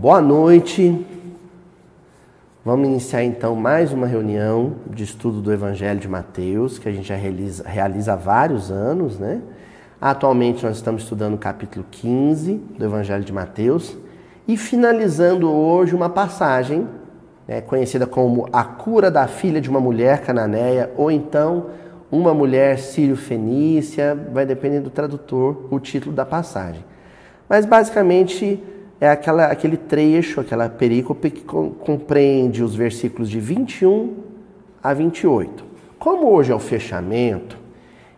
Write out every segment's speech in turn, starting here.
Boa noite. Vamos iniciar então mais uma reunião de estudo do Evangelho de Mateus, que a gente já realiza, realiza há vários anos, né? Atualmente nós estamos estudando o capítulo 15 do Evangelho de Mateus e finalizando hoje uma passagem né, conhecida como a cura da filha de uma mulher cananeia ou então uma mulher sírio-fenícia, vai depender do tradutor o título da passagem. Mas basicamente é aquela, aquele trecho, aquela perícope que compreende os versículos de 21 a 28. Como hoje é o fechamento,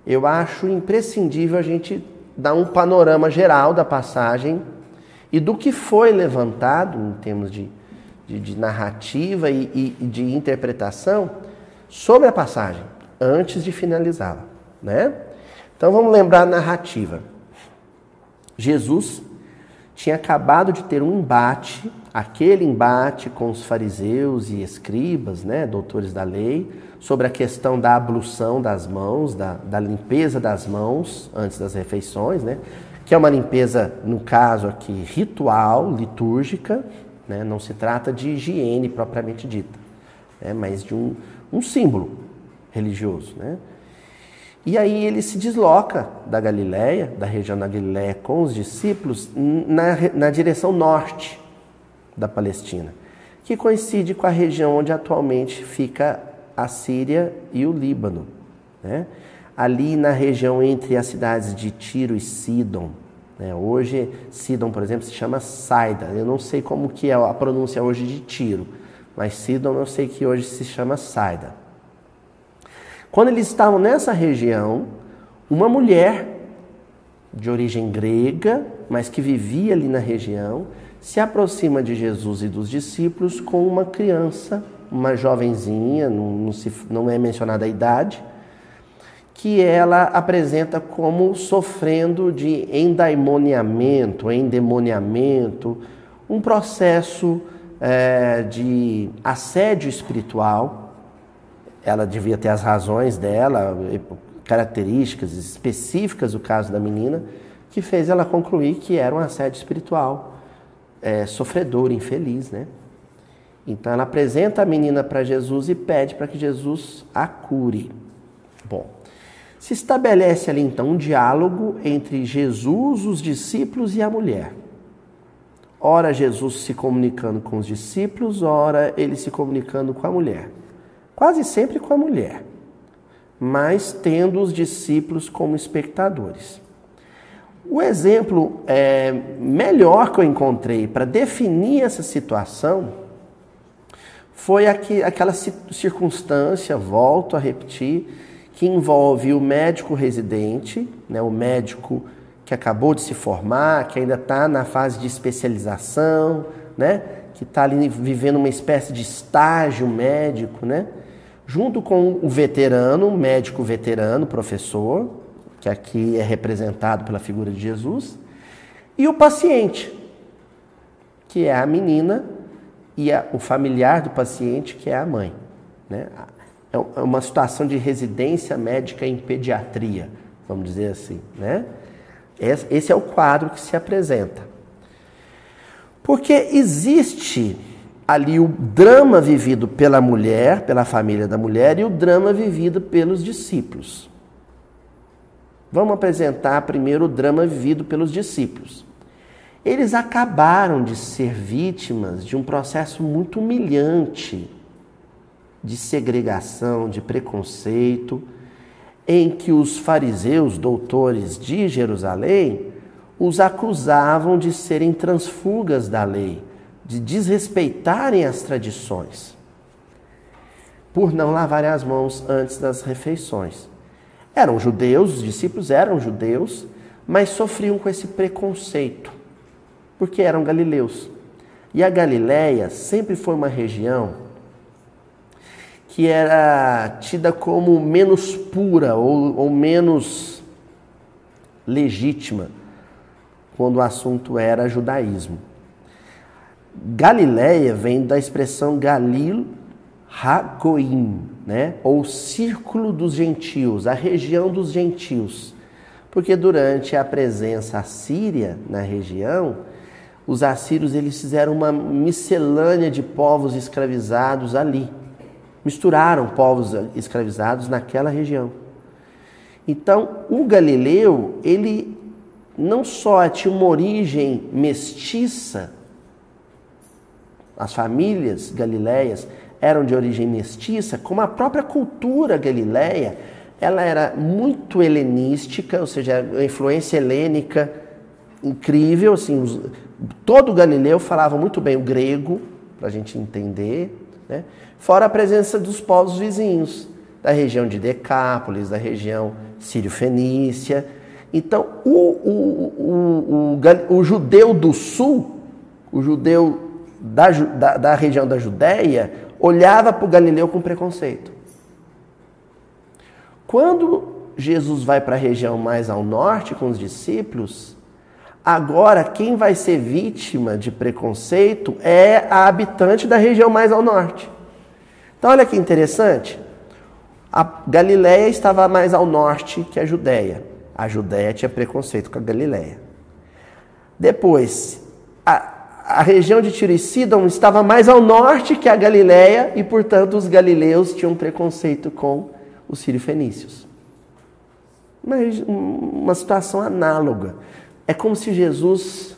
eu acho imprescindível a gente dar um panorama geral da passagem e do que foi levantado em termos de, de, de narrativa e, e, de interpretação sobre a passagem, antes de finalizá-la. Né? Então vamos lembrar a narrativa. Jesus tinha acabado de ter um embate, aquele embate com os fariseus e escribas, né, doutores da lei, sobre a questão da ablução das mãos, da, da limpeza das mãos antes das refeições, né, que é uma limpeza, no caso aqui, ritual, litúrgica, né, não se trata de higiene propriamente dita, né, mas de um, um símbolo religioso. Né. E aí ele se desloca da Galiléia, da região da Galiléia, com os discípulos na, na direção norte da Palestina, que coincide com a região onde atualmente fica a Síria e o Líbano. Né? Ali na região entre as cidades de Tiro e Sidon. Né? Hoje, Sidon, por exemplo, se chama Saida. Eu não sei como que é a pronúncia hoje de Tiro, mas Sidon eu sei que hoje se chama Saida. Quando eles estavam nessa região, uma mulher de origem grega, mas que vivia ali na região, se aproxima de Jesus e dos discípulos com uma criança, uma jovenzinha, não, não, se, não é mencionada a idade, que ela apresenta como sofrendo de endaimoniamento, endemoniamento, um processo é, de assédio espiritual ela devia ter as razões dela, características específicas do caso da menina, que fez ela concluir que era um assédio espiritual, é, sofredor, infeliz, né? Então ela apresenta a menina para Jesus e pede para que Jesus a cure. Bom, se estabelece ali então um diálogo entre Jesus, os discípulos e a mulher. Ora Jesus se comunicando com os discípulos, ora ele se comunicando com a mulher quase sempre com a mulher, mas tendo os discípulos como espectadores. O exemplo é, melhor que eu encontrei para definir essa situação foi aqui, aquela circunstância, volto a repetir, que envolve o médico residente, né, o médico que acabou de se formar, que ainda está na fase de especialização, né, que está ali vivendo uma espécie de estágio médico, né, junto com o veterano, médico veterano, professor, que aqui é representado pela figura de Jesus, e o paciente, que é a menina, e a, o familiar do paciente, que é a mãe. Né? É, é uma situação de residência médica em pediatria, vamos dizer assim. Né? Esse é o quadro que se apresenta. Porque existe ali o drama vivido pela mulher, pela família da mulher, e o drama vivido pelos discípulos. Vamos apresentar primeiro o drama vivido pelos discípulos. Eles acabaram de ser vítimas de um processo muito humilhante de segregação, de preconceito, em que os fariseus, doutores de Jerusalém, os acusavam de serem transfugas da lei de desrespeitarem as tradições, por não lavarem as mãos antes das refeições. Eram judeus, os discípulos eram judeus, mas sofriam com esse preconceito, porque eram galileus. E a Galileia sempre foi uma região que era tida como menos pura ou, ou menos legítima quando o assunto era judaísmo. Galileia vem da expressão Galil Hagoim, né? ou círculo dos gentios, a região dos gentios. Porque durante a presença assíria na região, os assírios eles fizeram uma miscelânea de povos escravizados ali. Misturaram povos escravizados naquela região. Então, o Galileu, ele não só tinha uma origem mestiça, as famílias galileias eram de origem mestiça, como a própria cultura galileia, ela era muito helenística, ou seja, a influência helênica incrível, assim, os, todo Galileu falava muito bem o grego, para a gente entender, né? fora a presença dos povos vizinhos, da região de Decápolis, da região sírio-fenícia. Então, o, o, o, o, o judeu do sul, o judeu da, da, da região da Judéia, olhava para o Galileu com preconceito. Quando Jesus vai para a região mais ao norte com os discípulos, agora quem vai ser vítima de preconceito é a habitante da região mais ao norte. Então, olha que interessante. A Galiléia estava mais ao norte que a Judéia. A Judéia tinha preconceito com a Galiléia. Depois, a, a região de Tiro e Sidon estava mais ao norte que a Galiléia e, portanto, os galileus tinham preconceito com os sírio-fenícios. Uma, uma situação análoga. É como se Jesus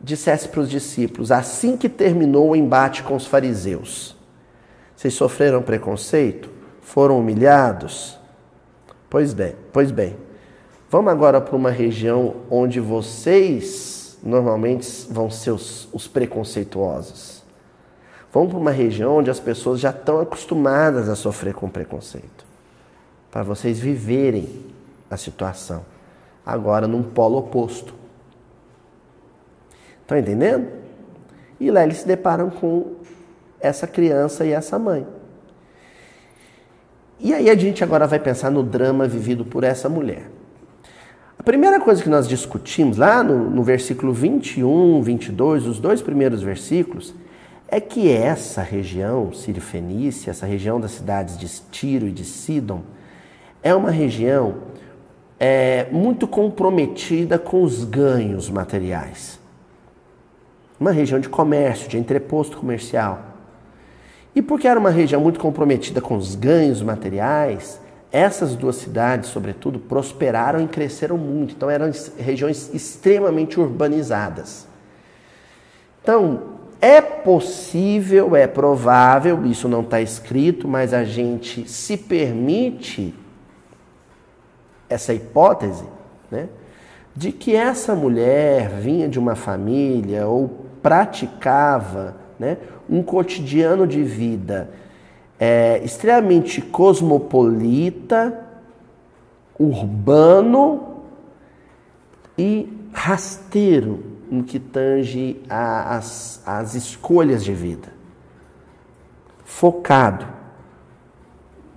dissesse para os discípulos, assim que terminou o embate com os fariseus, vocês sofreram preconceito? Foram humilhados? Pois bem, pois bem. Vamos agora para uma região onde vocês normalmente vão ser os, os preconceituosos. Vamos para uma região onde as pessoas já estão acostumadas a sofrer com preconceito. Para vocês viverem a situação. Agora num polo oposto. Estão entendendo? E lá eles se deparam com essa criança e essa mãe. E aí a gente agora vai pensar no drama vivido por essa mulher. Primeira coisa que nós discutimos lá no, no versículo 21, 22, os dois primeiros versículos, é que essa região, Sírio-Fenícia, essa região das cidades de Tiro e de Sidon, é uma região é, muito comprometida com os ganhos materiais. Uma região de comércio, de entreposto comercial. E porque era uma região muito comprometida com os ganhos materiais, essas duas cidades, sobretudo, prosperaram e cresceram muito. Então, eram regiões extremamente urbanizadas. Então, é possível, é provável, isso não está escrito, mas a gente se permite essa hipótese, né, de que essa mulher vinha de uma família ou praticava né, um cotidiano de vida é, extremamente cosmopolita, urbano e rasteiro no que tange às as escolhas de vida. Focado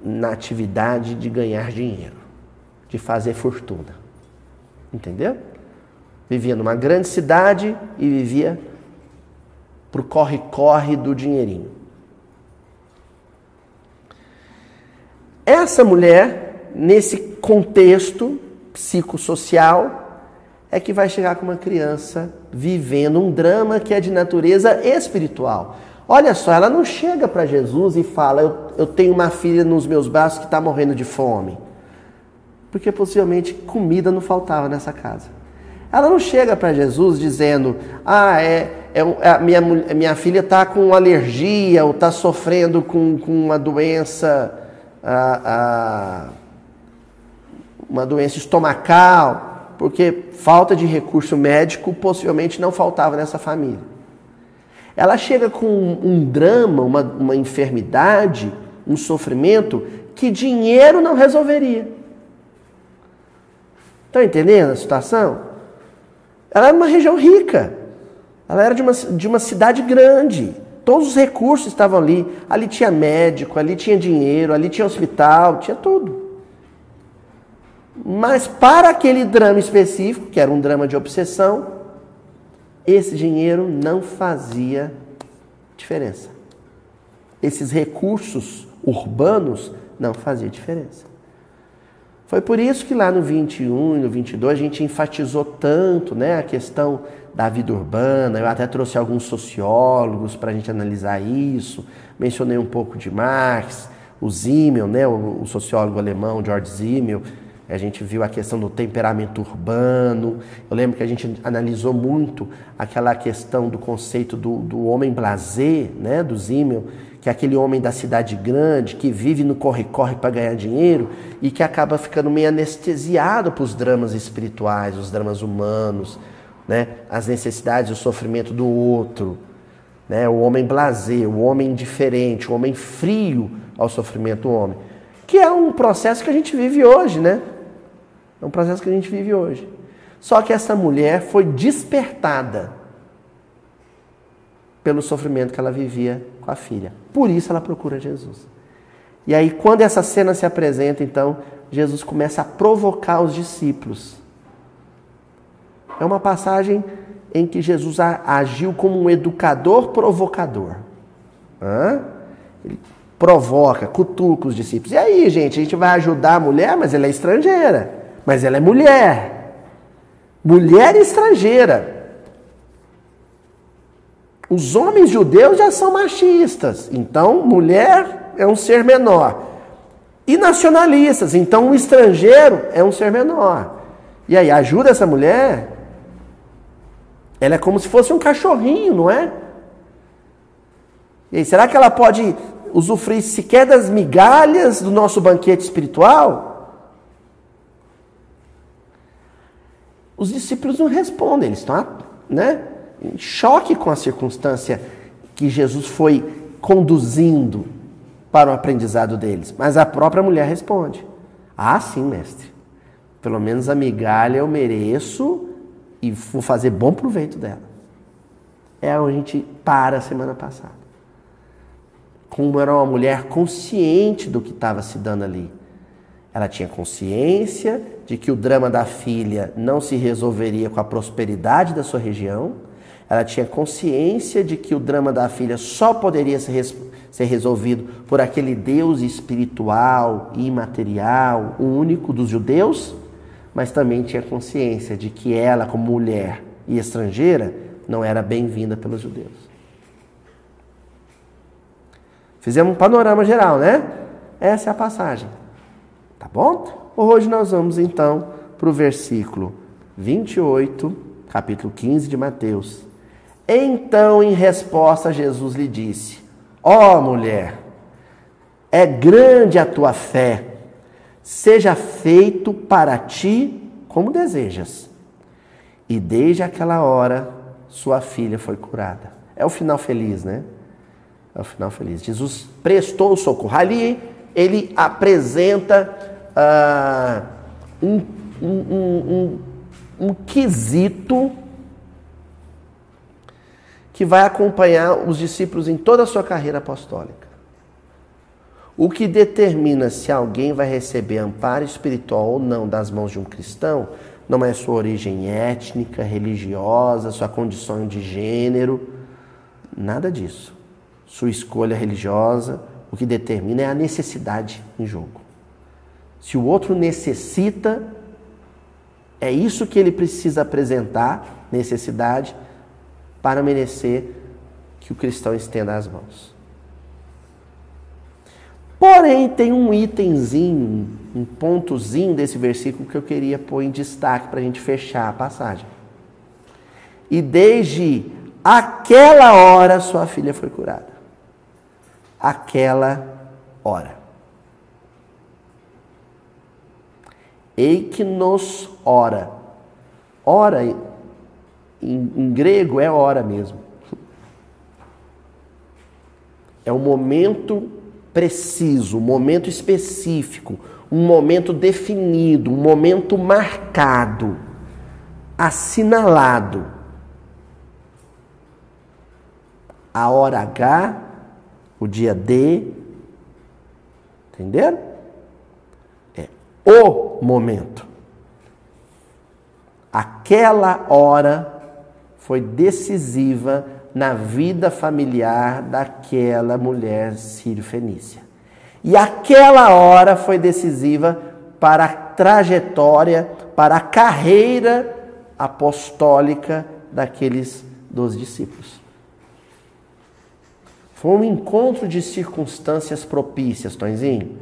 na atividade de ganhar dinheiro, de fazer fortuna. Entendeu? Vivia numa grande cidade e vivia pro corre-corre do dinheirinho. Essa mulher, nesse contexto psicossocial, é que vai chegar com uma criança vivendo um drama que é de natureza espiritual. Olha só, ela não chega para Jesus e fala: eu, eu tenho uma filha nos meus braços que está morrendo de fome. Porque possivelmente comida não faltava nessa casa. Ela não chega para Jesus dizendo: Ah, é, é, a minha, minha filha está com alergia ou está sofrendo com, com uma doença, a, a, uma doença estomacal, porque falta de recurso médico possivelmente não faltava nessa família. Ela chega com um, drama, uma, uma enfermidade, um sofrimento que dinheiro não resolveria. Estão entendendo a situação? Ela era uma região rica. Ela era de uma, de uma cidade grande. Todos os recursos estavam ali. Ali tinha médico, ali tinha dinheiro, ali tinha hospital, tinha tudo. Mas para aquele drama específico, que era um drama de obsessão, esse dinheiro não fazia diferença. Esses recursos urbanos não faziam diferença. Foi por isso que lá no 21 e no 22 a gente enfatizou tanto né, a questão da vida urbana. Eu até trouxe alguns sociólogos para a gente analisar isso. Mencionei um pouco de Marx, o Zimmel, né, o, sociólogo alemão George Zimmel. A gente viu a questão do temperamento urbano. Eu lembro que a gente analisou muito aquela questão do conceito do, do homem blazer, né, do Zimmel, que é aquele homem da cidade grande que vive no corre-corre para ganhar dinheiro e que acaba ficando meio anestesiado para os dramas espirituais, os dramas humanos, né? as necessidades o sofrimento do outro. Né? O homem blazer, o homem indiferente, o homem frio ao sofrimento do homem. Que é um processo que a gente vive hoje, né? É um processo que a gente vive hoje. Só que essa mulher foi despertada pelo sofrimento que ela vivia com a filha. Por isso ela procura Jesus. E aí, quando essa cena se apresenta, então, Jesus começa a provocar os discípulos. É uma passagem em que Jesus agiu como um educador provocador. Hã? Ele provoca, cutuca os discípulos. E aí, gente, a gente vai ajudar a mulher, mas ela é estrangeira. Mas ela é mulher. Mulher estrangeira. Os homens judeus já são machistas, então mulher é um ser menor. E nacionalistas, então um estrangeiro é um ser menor. E aí, ajuda essa mulher? Ela é como se fosse um cachorrinho, não é? E aí, será que ela pode usufruir sequer das migalhas do nosso banquete espiritual? Os discípulos não respondem, eles estão, né? em choque com a circunstância que Jesus foi conduzindo para o aprendizado deles. Mas a própria mulher responde: Ah, sim, mestre. Pelo menos a migalha eu mereço e vou fazer bom proveito dela. É onde a gente para a semana passada. Como era uma mulher consciente do que estava se dando ali. Ela tinha consciência de que o drama da filha não se resolveria com a prosperidade da sua região ela tinha consciência de que o drama da filha só poderia ser, res ser resolvido por aquele Deus espiritual, imaterial, o único dos judeus, mas também tinha consciência de que ela, como mulher e estrangeira, não era bem-vinda pelos judeus. Fizemos um panorama geral, né? Essa é a passagem. Tá bom? Hoje nós vamos então para o versículo 28, capítulo 15 de Mateus. Então, em resposta, Jesus lhe disse: Ó oh, mulher, é grande a tua fé, seja feito para ti como desejas. E desde aquela hora, sua filha foi curada. É o final feliz, né? É o final feliz. Jesus prestou o socorro. Ali ele apresenta uh, um, um, um, um quesito que vai acompanhar os discípulos em toda a sua carreira apostólica. O que determina se alguém vai receber amparo espiritual ou não das mãos de um cristão não é sua origem étnica, religiosa, sua condição de gênero, nada disso. Sua escolha religiosa, o que determina é a necessidade em jogo. Se o outro necessita, é isso que ele precisa apresentar, necessidade, para merecer que o cristão estenda as mãos. Porém, tem um itemzinho, um pontozinho desse versículo que eu queria pôr em destaque para a gente fechar a passagem. E desde aquela hora sua filha foi curada. Aquela hora. Eiknos hora. Hora em, em grego é hora mesmo. É um momento preciso, um momento específico, um momento definido, um momento marcado, assinalado. A hora H, o dia D, entenderam? É o momento. Aquela hora foi decisiva na vida familiar daquela mulher sírio-fenícia. E aquela hora foi decisiva para trajetória, para a carreira apostólica daqueles dos discípulos. Foi um encontro de circunstâncias propícias, Tonzinho.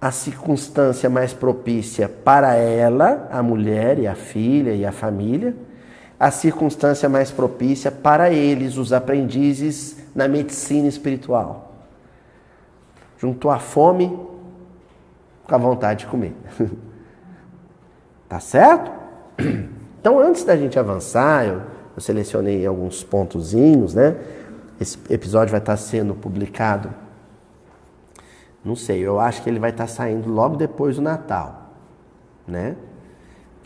A circunstância mais propícia para ela, a mulher e a filha e a família, a circunstância mais propícia para eles, os aprendizes na medicina espiritual. Juntou a fome com a vontade de comer. tá certo? Então, antes da gente avançar, eu, eu selecionei alguns pontozinhos, né? Esse episódio vai estar sendo publicado, não sei, eu acho que ele vai estar saindo logo depois do Natal, né?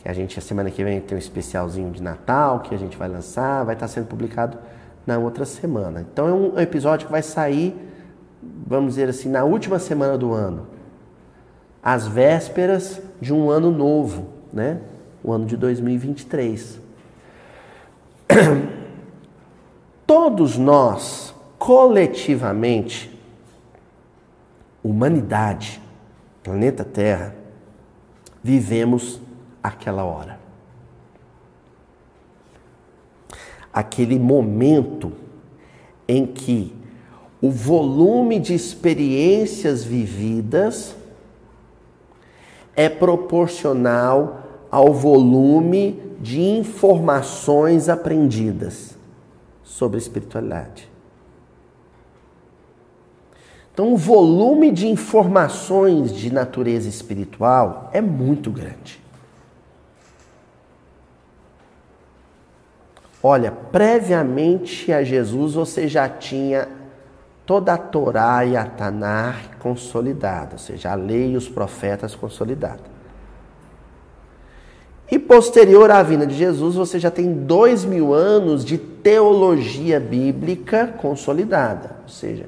Que a gente, a semana que vem, tem um especialzinho de Natal que a gente vai lançar, vai estar sendo publicado na outra semana. Então é um episódio que vai sair, vamos dizer assim, na última semana do ano, às vésperas de um ano novo, né? O ano de 2023. todos nós, coletivamente, humanidade, planeta Terra, vivemos aquela hora. Aquele momento em que o volume de experiências vividas é proporcional ao volume de informações aprendidas sobre espiritualidade. Então, o volume de informações de natureza espiritual é muito grande. Olha, previamente a Jesus você já tinha toda a Torá e a Tanar consolidada, ou seja, a lei e os profetas consolidados. E posterior à vinda de Jesus, você já tem dois mil anos de teologia bíblica consolidada, ou seja,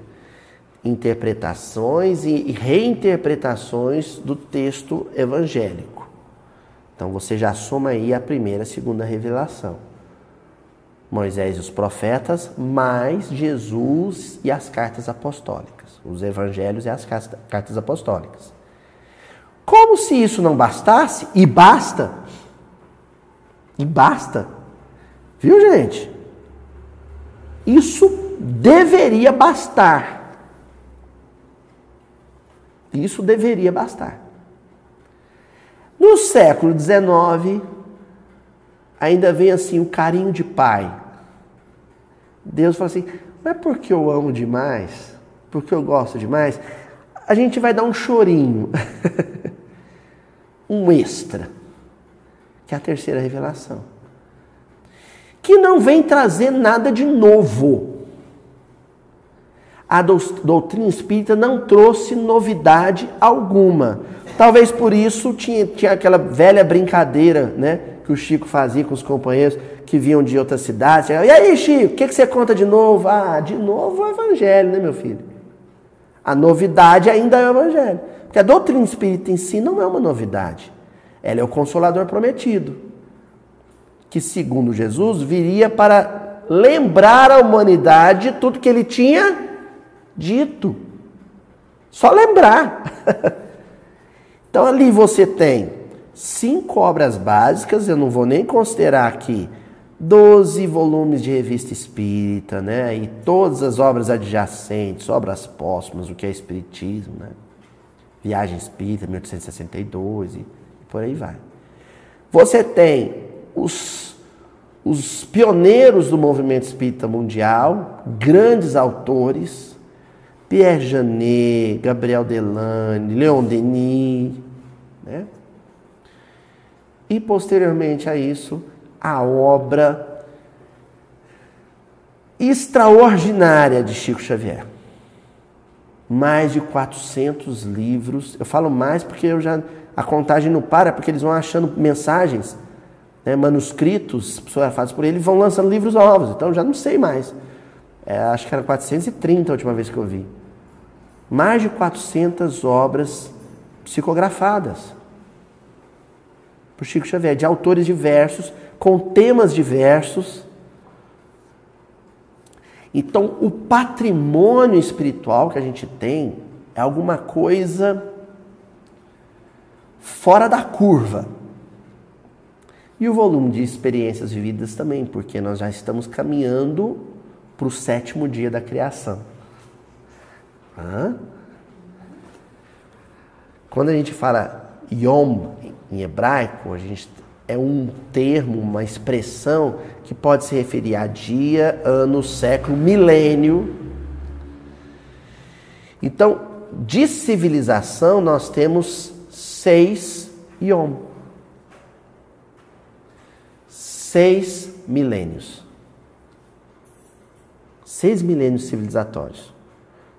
interpretações e reinterpretações do texto evangélico. Então você já soma aí a primeira e a segunda revelação. Moisés e os profetas, mais Jesus e as cartas apostólicas, os evangelhos e as cartas apostólicas. Como se isso não bastasse, e basta, e basta. Viu, gente? Isso deveria bastar. Isso deveria bastar. No século XIX, ainda vem assim o carinho de pai. Deus fala assim: não é porque eu amo demais, porque eu gosto demais, a gente vai dar um chorinho, um extra que é a terceira revelação. Que não vem trazer nada de novo. A doutrina espírita não trouxe novidade alguma. Talvez por isso tinha, tinha aquela velha brincadeira, né? Que o Chico fazia com os companheiros que vinham de outra cidade. E aí, Chico, o que, que você conta de novo? Ah, de novo o Evangelho, né, meu filho? A novidade ainda é o Evangelho. Porque a doutrina espírita em si não é uma novidade. Ela é o consolador prometido, que, segundo Jesus, viria para lembrar à humanidade tudo que ele tinha dito. Só lembrar. então, ali você tem cinco obras básicas, eu não vou nem considerar aqui 12 volumes de revista espírita, né? E todas as obras adjacentes, obras póstumas, o que é espiritismo, né? Viagem Espírita, 1862 e por aí vai. Você tem os, os pioneiros do movimento espírita mundial, grandes autores, Pierre Janet, Gabriel Delane, Leon Denis, né? E posteriormente a isso, a obra extraordinária de Chico Xavier. Mais de 400 livros. Eu falo mais porque eu já a contagem não para porque eles vão achando mensagens, né, manuscritos psicografados por ele vão lançando livros novos. Então já não sei mais. É, acho que era 430 a última vez que eu vi. Mais de 400 obras psicografadas por Chico Xavier, de autores diversos, com temas diversos. Então, o patrimônio espiritual que a gente tem é alguma coisa fora da curva. E o volume de experiências vividas também, porque nós já estamos caminhando para o sétimo dia da criação. Hã? Quando a gente fala Yom em hebraico, a gente é um termo, uma expressão que pode se referir a dia, ano, século, milênio. Então, de civilização, nós temos seis Yom. Seis milênios. Seis milênios civilizatórios.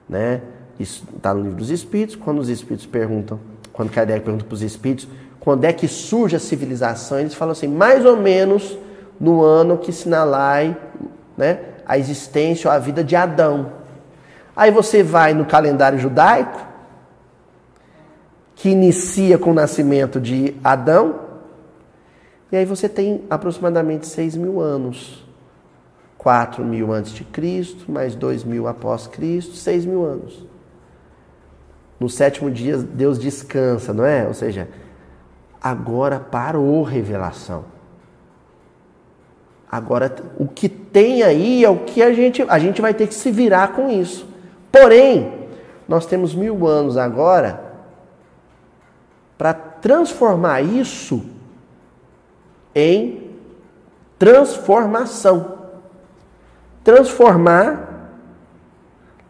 Né? Isso está no livro dos Espíritos. Quando os Espíritos perguntam, quando Kardec pergunta para os Espíritos, quando é que surge a civilização, eles falam assim, mais ou menos no ano que sinalai né, a existência ou a vida de Adão. Aí você vai no calendário judaico, que inicia com o nascimento de Adão, e aí você tem aproximadamente 6 mil anos. 4 mil antes de Cristo, mais 2 mil após Cristo, 6 mil anos. No sétimo dia, Deus descansa, não é? Ou seja, agora parou revelação. Agora, o que tem aí é o que a gente, a gente vai ter que se virar com isso. Porém, nós temos mil anos agora para transformar isso em transformação. Transformar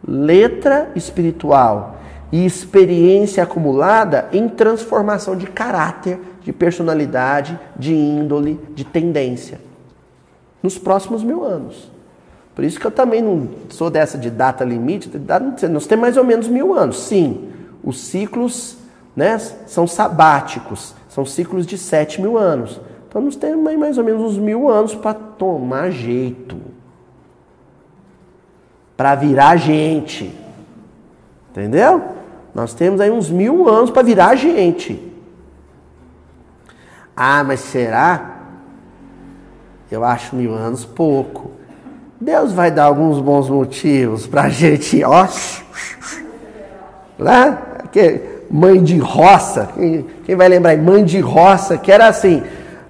letra espiritual e experiência acumulada em transformação de caráter, de personalidade, de índole, de tendência. Nos próximos mil anos. Por isso que eu também não sou dessa de data limite. Nós temos mais ou menos mil anos. Sim, os ciclos né, são sabáticos, são ciclos de sete mil anos. Então nós temos mais ou menos uns mil anos para tomar jeito. Para virar gente. Entendeu? Nós temos aí uns mil anos para virar gente. Ah, mas será? Eu acho mil anos pouco. Deus vai dar alguns bons motivos para a gente, ó. Lá, que mãe de roça, quem, quem vai lembrar? Mãe de roça, que era assim: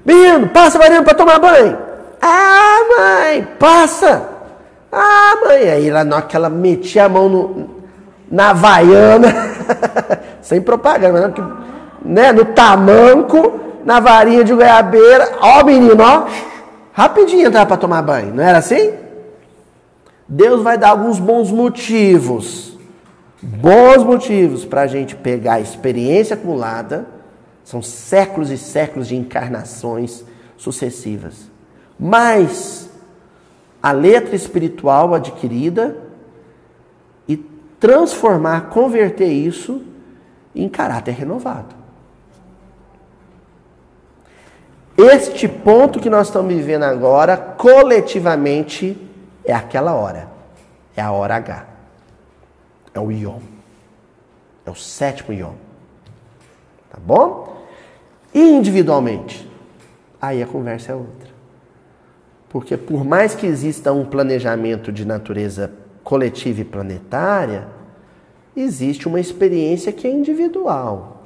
Menino, passa varendo para tomar banho. Ah, mãe, passa. Ah, mãe. Aí ela, naquela metia a mão no, na Havaiana, sem propaganda, né? no tamanco, na varinha de goiabeira, ó menino, ó, rapidinho entrar para tomar banho, não era assim? Deus vai dar alguns bons motivos, bons motivos para a gente pegar a experiência acumulada, são séculos e séculos de encarnações sucessivas, mas a letra espiritual adquirida transformar, converter isso em caráter renovado. Este ponto que nós estamos vivendo agora, coletivamente, é aquela hora. É a hora H. É o Yom. É o sétimo Yom. Tá bom? E individualmente? Aí a conversa é outra. Porque por mais que exista um planejamento de natureza coletiva e planetária, existe uma experiência que é individual.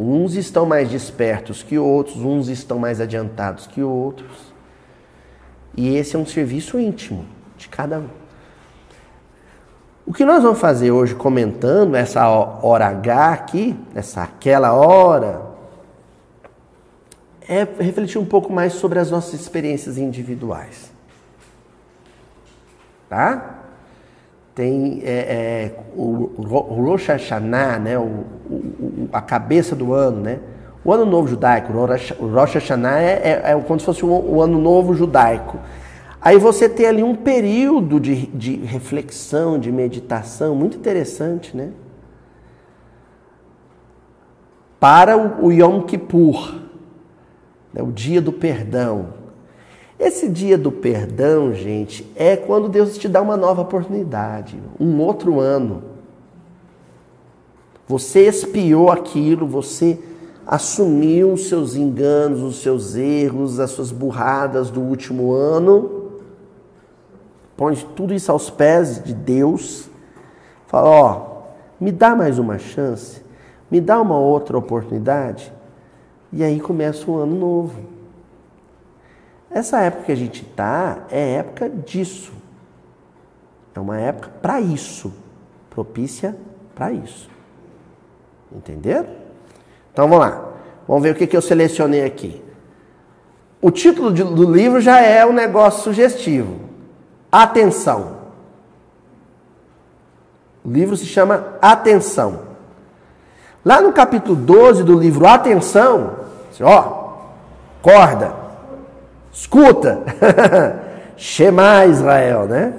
Uns estão mais despertos que outros, uns estão mais adiantados que outros. E esse é um serviço íntimo de cada um. O que nós vamos fazer hoje comentando essa hora H aqui, essa aquela hora, é refletir um pouco mais sobre as nossas experiências individuais. Tá? Tem é, é, o, o Rosh Hashanah, né? O, o, a cabeça do ano, né? O ano novo judaico, o Rosh Hashanah é, é, é como se fosse o, o ano novo judaico. Aí você tem ali um período de, de reflexão, de meditação, muito interessante, né? Para o, Yom Kippur, né? o dia do perdão. Esse dia do perdão, gente, é quando Deus te dá uma nova oportunidade, um outro ano. Você espiou aquilo, você assumiu os seus enganos, os seus erros, as suas burradas do último ano. Põe tudo isso aos pés de Deus. Fala, ó, me dá mais uma chance. Me dá uma outra oportunidade? E aí começa um ano novo. Essa época que a gente está é época disso. É uma época para isso. Propícia para isso. Entenderam? Então vamos lá. Vamos ver o que, que eu selecionei aqui. O título do livro já é um negócio sugestivo. Atenção. O livro se chama Atenção. Lá no capítulo 12 do livro Atenção, ó, corda, escuta, Shema Israel, né?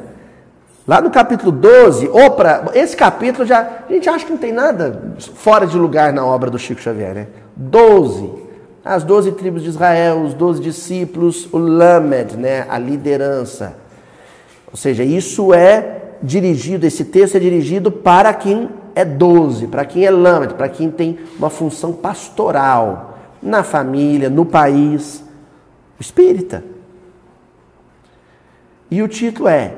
Lá no capítulo 12, ou pra, esse capítulo já, a gente acha que não tem nada fora de lugar na obra do Chico Xavier, né? 12, as 12 tribos de Israel, os 12 discípulos, o Lamed, né? A liderança. Ou seja, isso é dirigido, esse texto é dirigido para quem é 12, para quem é Lamed, para quem tem uma função pastoral na família, no país, espírita. E o título é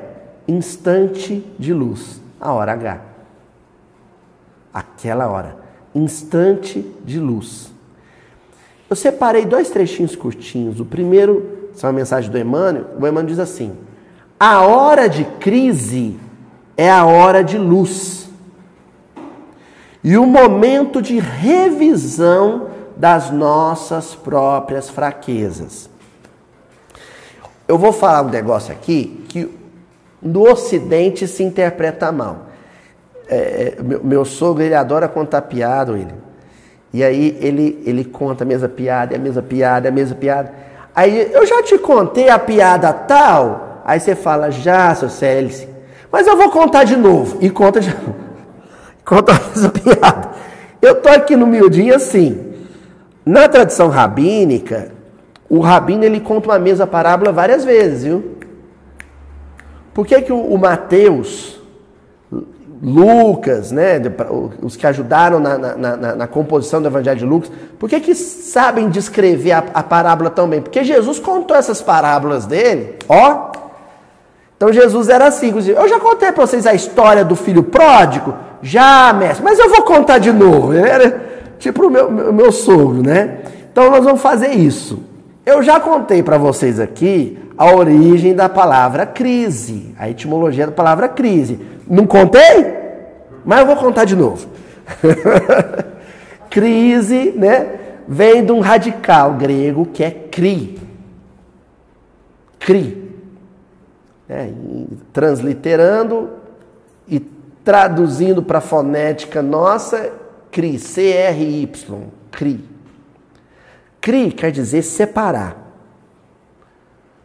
instante de luz, a hora H. Aquela hora, instante de luz. Eu separei dois trechinhos curtinhos. O primeiro, são a mensagem do Emmanuel. O Emmanuel diz assim: A hora de crise é a hora de luz. E o momento de revisão das nossas próprias fraquezas. Eu vou falar um negócio aqui que no Ocidente se interpreta mal. É, é, meu, meu, sogro, ele adora contar piada, ele. E aí ele, ele conta a mesma piada, a mesma piada, a mesma piada. Aí eu já te contei a piada tal. Aí você fala, já, seu Célice. Mas eu vou contar de novo. E conta de novo. Conta a mesma piada. Eu tô aqui no miudinho assim. Na tradição rabínica, o rabino ele conta uma mesma parábola várias vezes, viu? Por que, que o, o Mateus, Lucas, né, os que ajudaram na, na, na, na, composição do Evangelho de Lucas, por que, que sabem descrever a, a parábola tão bem? Porque Jesus contou essas parábolas dele, ó. Então Jesus era assim. Eu já contei para vocês a história do filho pródigo, já, mestre, mas eu vou contar de novo. Era tipo o meu, meu, meu sogro, né? Então nós vamos fazer isso. Eu já contei para vocês aqui a origem da palavra crise, a etimologia da palavra crise. Não contei? Mas eu vou contar de novo. crise, né? Vem de um radical grego que é cri. Cri. É, transliterando e traduzindo para a fonética nossa, cri, C-R-Y, cri. Cri quer dizer separar.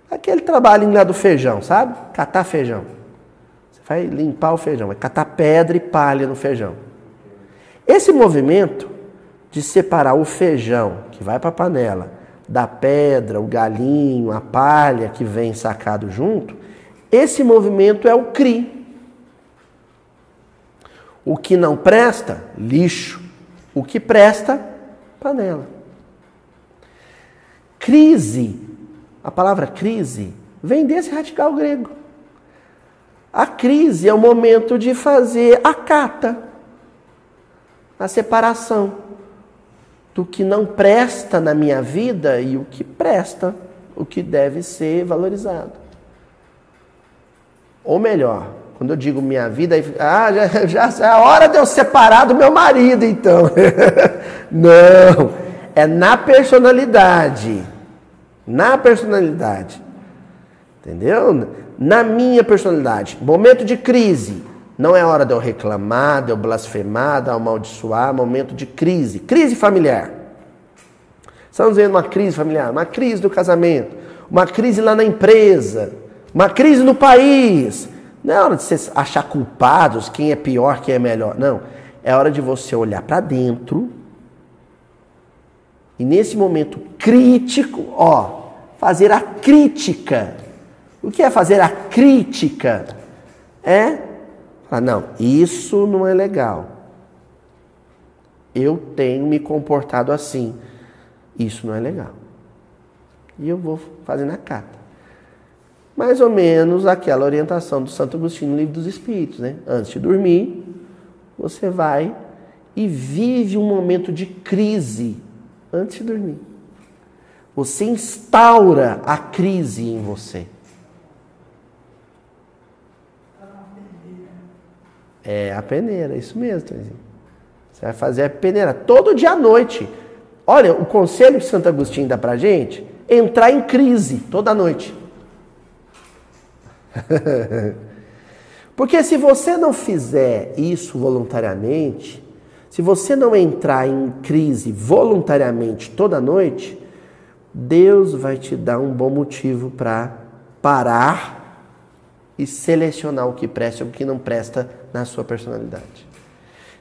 Aquele trabalhinho lá do feijão, sabe? Catar feijão. Você vai limpar o feijão, vai catar pedra e palha no feijão. Esse movimento de separar o feijão que vai para a panela da pedra, o galinho, a palha que vem sacado junto, esse movimento é o CRI. O que não presta, lixo. O que presta, panela. Crise, a palavra crise, vem desse radical grego. A crise é o momento de fazer a cata, a separação do que não presta na minha vida e o que presta, o que deve ser valorizado. Ou melhor, quando eu digo minha vida, ah, já, já é a hora de eu separar do meu marido, então. Não é na personalidade. Na personalidade. Entendeu? Na minha personalidade. Momento de crise. Não é hora de eu reclamar, de eu blasfemar, de eu amaldiçoar. Momento de crise. Crise familiar. Estamos vendo uma crise familiar, uma crise do casamento, uma crise lá na empresa, uma crise no país. Não é hora de você achar culpados, quem é pior, quem é melhor. Não. É hora de você olhar para dentro e nesse momento crítico, ó, fazer a crítica. O que é fazer a crítica? É falar, não, isso não é legal. Eu tenho me comportado assim. Isso não é legal. E eu vou fazer na carta. Mais ou menos aquela orientação do Santo Agostinho no Livro dos Espíritos, né? Antes de dormir, você vai e vive um momento de crise antes de dormir. Você instaura a crise em você. É a peneira, isso mesmo, Você vai fazer a peneira todo dia à noite. Olha, o conselho que Santo Agostinho dá pra gente, entrar em crise toda noite. Porque se você não fizer isso voluntariamente, se você não entrar em crise voluntariamente toda noite, Deus vai te dar um bom motivo para parar e selecionar o que presta e o que não presta na sua personalidade.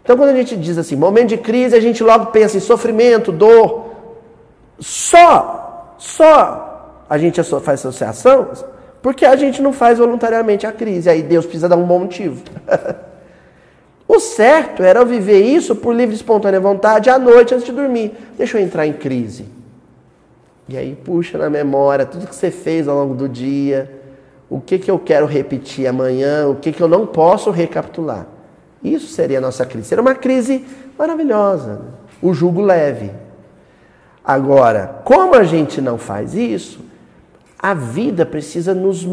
Então, quando a gente diz assim, momento de crise, a gente logo pensa em sofrimento, dor. Só, só a gente faz associação porque a gente não faz voluntariamente a crise. Aí Deus precisa dar um bom motivo. o certo era eu viver isso por livre e espontânea vontade à noite antes de dormir. Deixa eu entrar em crise. E aí puxa na memória tudo que você fez ao longo do dia, o que, que eu quero repetir amanhã, o que, que eu não posso recapitular. Isso seria a nossa crise. Seria uma crise maravilhosa. Né? O jugo leve. Agora, como a gente não faz isso, a vida precisa nos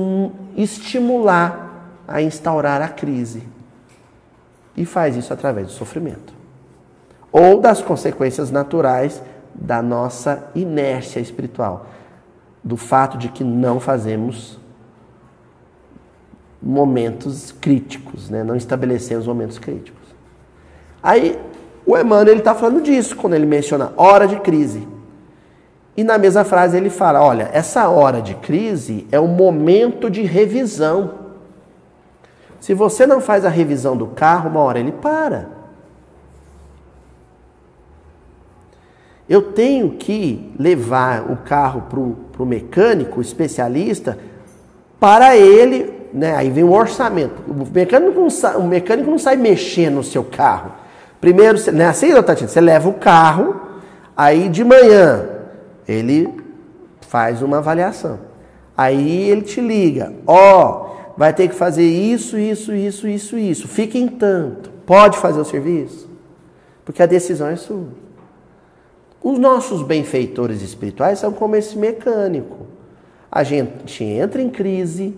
estimular a instaurar a crise. E faz isso através do sofrimento. Ou das consequências naturais da nossa inércia espiritual. Do fato de que não fazemos momentos críticos, né? não estabelecemos momentos críticos. Aí o Emmanuel está falando disso quando ele menciona hora de crise. E na mesma frase ele fala: olha, essa hora de crise é um momento de revisão. Se você não faz a revisão do carro, uma hora ele para. Eu tenho que levar o carro para o mecânico, especialista, para ele, né? Aí vem o orçamento. O mecânico não sai, o mecânico não sai mexendo no seu carro. Primeiro, né, assim, Tatiana? Você leva o carro, aí de manhã ele faz uma avaliação. Aí ele te liga, ó, oh, vai ter que fazer isso, isso, isso, isso, isso. Fica em tanto. Pode fazer o serviço? Porque a decisão é sua. Os nossos benfeitores espirituais são como esse mecânico. A gente entra em crise,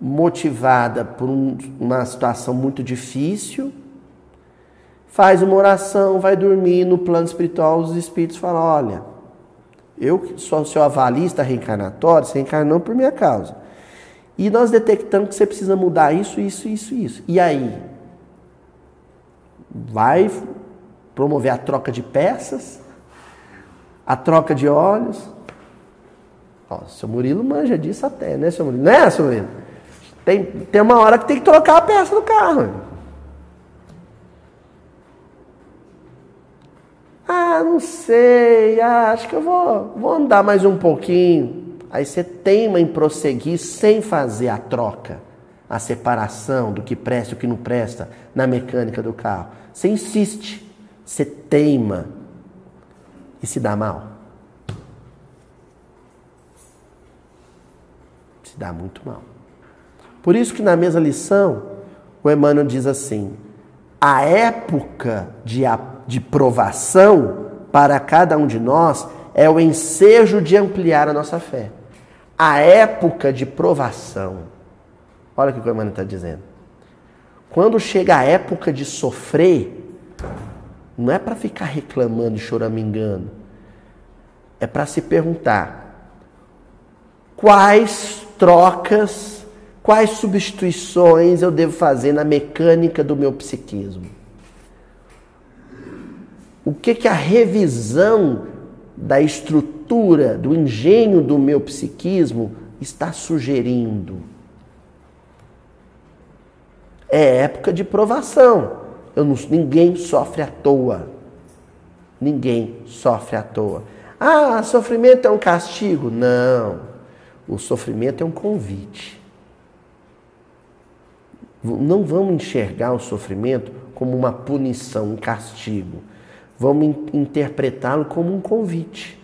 motivada por um, uma situação muito difícil, faz uma oração, vai dormir no plano espiritual, os espíritos falam: olha, eu sou seu avalista reencarnatório, você reencarnou por minha causa. E nós detectamos que você precisa mudar isso, isso, isso, isso. E aí? Vai promover a troca de peças, a troca de óleos. Ó, seu Murilo manja disso até, né, seu Murilo? Não é, seu Murilo? Tem, tem uma hora que tem que trocar a peça do carro. Ah, não sei, ah, acho que eu vou, vou andar mais um pouquinho. Aí você teima em prosseguir sem fazer a troca, a separação do que presta e o que não presta na mecânica do carro. Você insiste, você teima e se dá mal. Se dá muito mal. Por isso que na mesma lição, o Emmanuel diz assim: a época de de provação para cada um de nós é o ensejo de ampliar a nossa fé. A época de provação. Olha o que o Emmanuel está dizendo. Quando chega a época de sofrer, não é para ficar reclamando e choramingando. É para se perguntar: quais trocas, quais substituições eu devo fazer na mecânica do meu psiquismo? o que, que a revisão da estrutura, do engenho do meu psiquismo está sugerindo. É época de provação. Eu não, ninguém sofre à toa. Ninguém sofre à toa. Ah, sofrimento é um castigo? Não. O sofrimento é um convite. Não vamos enxergar o sofrimento como uma punição, um castigo vamos interpretá-lo como um convite.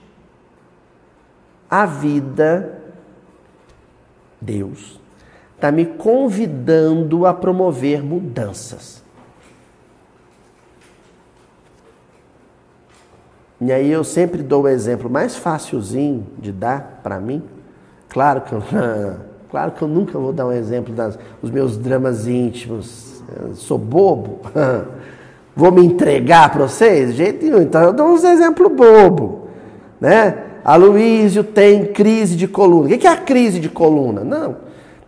A vida, Deus, está me convidando a promover mudanças. E aí eu sempre dou o exemplo mais facilzinho de dar para mim. Claro que, eu, claro que eu nunca vou dar um exemplo dos meus dramas íntimos. Eu sou bobo. Vou me entregar para vocês? Jeito nenhum. Então eu dou uns exemplos bobo. Né? Aloísio tem crise de coluna. O que é a crise de coluna? Não,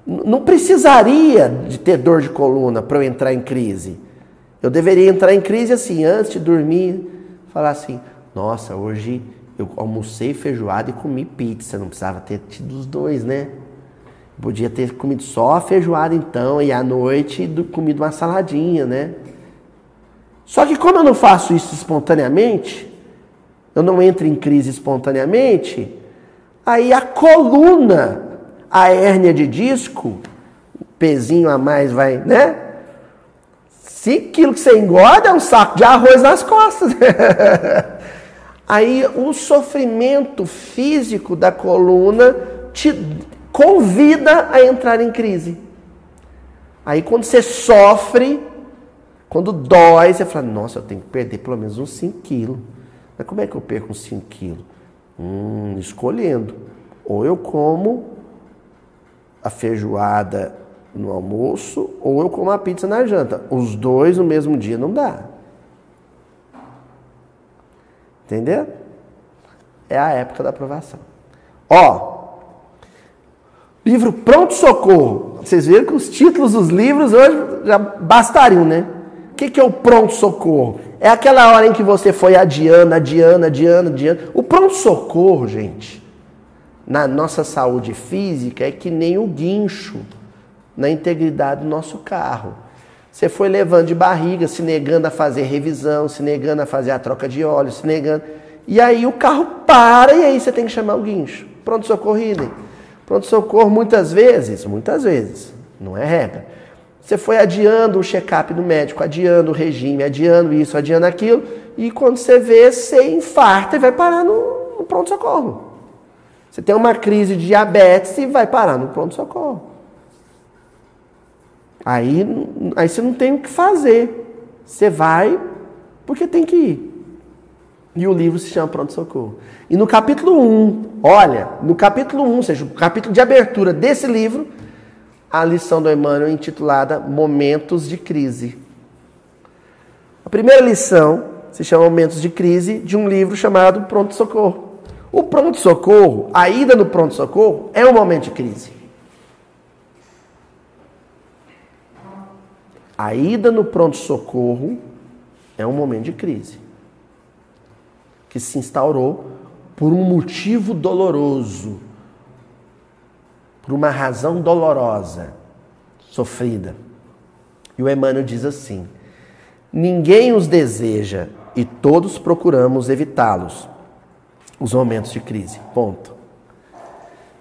não precisaria de ter dor de coluna para eu entrar em crise. Eu deveria entrar em crise assim, antes de dormir, falar assim: nossa, hoje eu almocei feijoada e comi pizza. Não precisava ter tido os dois, né? Podia ter comido só a feijoada então, e à noite comido uma saladinha, né? Só que como eu não faço isso espontaneamente, eu não entro em crise espontaneamente, aí a coluna, a hérnia de disco, pezinho a mais vai, né? 5 quilos que você engorda é um saco de arroz nas costas. aí o sofrimento físico da coluna te convida a entrar em crise. Aí quando você sofre, quando dói, você fala, nossa, eu tenho que perder pelo menos uns 5 quilos. Mas como é que eu perco uns 5 quilos? Hum, escolhendo. Ou eu como a feijoada no almoço, ou eu como a pizza na janta. Os dois no mesmo dia não dá. Entendeu? É a época da aprovação. Ó, livro Pronto Socorro. Vocês viram que os títulos dos livros hoje já bastariam, né? O que, que é o pronto socorro? É aquela hora em que você foi adiando, adiando, adiando, adiando. O pronto-socorro, gente, na nossa saúde física é que nem o guincho na integridade do nosso carro. Você foi levando de barriga, se negando a fazer revisão, se negando a fazer a troca de óleo, se negando. E aí o carro para e aí você tem que chamar o guincho. Pronto-socorro, idem. Pronto-socorro, muitas vezes, muitas vezes, não é regra você foi adiando o check-up do médico, adiando o regime, adiando isso, adiando aquilo, e quando você vê, você infarta e vai parar no, no pronto-socorro. Você tem uma crise de diabetes e vai parar no pronto-socorro. Aí, aí você não tem o que fazer. Você vai porque tem que ir. E o livro se chama Pronto Socorro. E no capítulo 1, olha, no capítulo 1, ou seja, o capítulo de abertura desse livro, a lição do Emmanuel intitulada Momentos de Crise. A primeira lição se chama Momentos de Crise, de um livro chamado Pronto Socorro. O pronto socorro, a ida no pronto socorro, é um momento de crise. A ida no pronto socorro é um momento de crise que se instaurou por um motivo doloroso por uma razão dolorosa, sofrida. E o Emmanuel diz assim: Ninguém os deseja e todos procuramos evitá-los. Os momentos de crise. Ponto.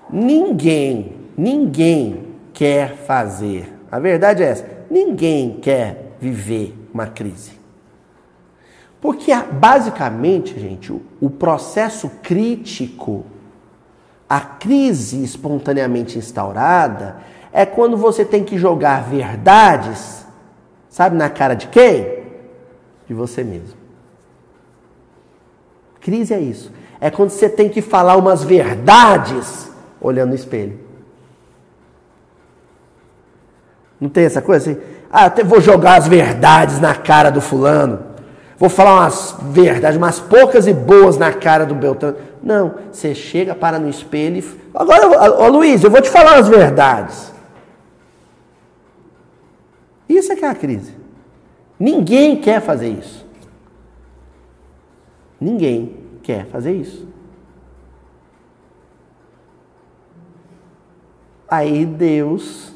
Ninguém, ninguém quer fazer. A verdade é essa: ninguém quer viver uma crise. Porque basicamente, gente, o processo crítico a crise espontaneamente instaurada é quando você tem que jogar verdades, sabe na cara de quem? De você mesmo. Crise é isso. É quando você tem que falar umas verdades olhando no espelho. Não tem essa coisa assim? Ah, até vou jogar as verdades na cara do fulano. Vou falar umas verdades, umas poucas e boas na cara do Beltrano. Não, você chega, para no espelho e. Agora, ô Luiz, eu vou te falar as verdades. Isso é que é a crise. Ninguém quer fazer isso. Ninguém quer fazer isso. Aí Deus,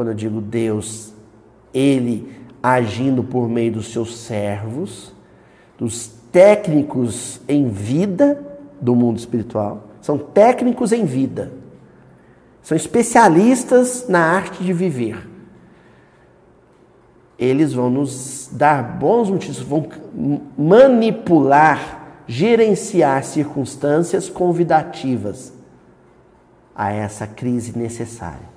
quando eu digo Deus, Ele agindo por meio dos seus servos, dos técnicos em vida, do mundo espiritual. São técnicos em vida. São especialistas na arte de viver. Eles vão nos dar bons motivos, vão manipular, gerenciar circunstâncias convidativas a essa crise necessária,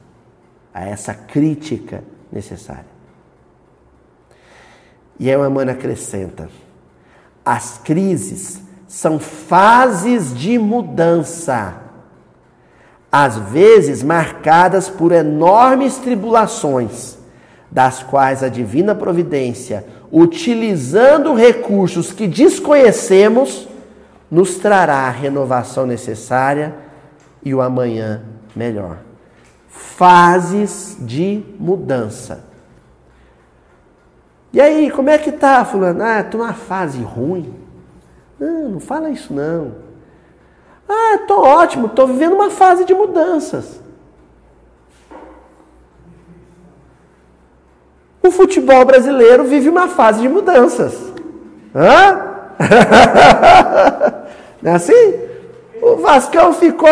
a essa crítica necessária. E aí o Emmanuel acrescenta: as crises são fases de mudança, às vezes marcadas por enormes tribulações, das quais a divina providência, utilizando recursos que desconhecemos, nos trará a renovação necessária e o amanhã melhor. Fases de mudança. E aí, como é que tá, fulano? Ah, tô numa fase ruim. Não, não fala isso não. Ah, tô ótimo, tô vivendo uma fase de mudanças. O futebol brasileiro vive uma fase de mudanças. Hã? Não é assim? O Vascão ficou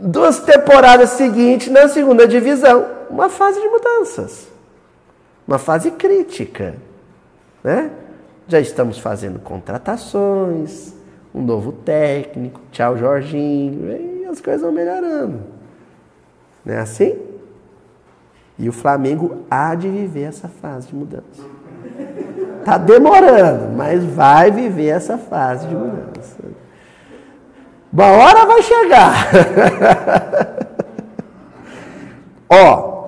duas temporadas seguintes na segunda divisão. Uma fase de mudanças. Uma fase crítica. Né? Já estamos fazendo contratações, um novo técnico, tchau Jorginho, e as coisas vão melhorando. Não é assim? E o Flamengo há de viver essa fase de mudança. Está demorando, mas vai viver essa fase de mudança. Uma hora vai chegar. Ó,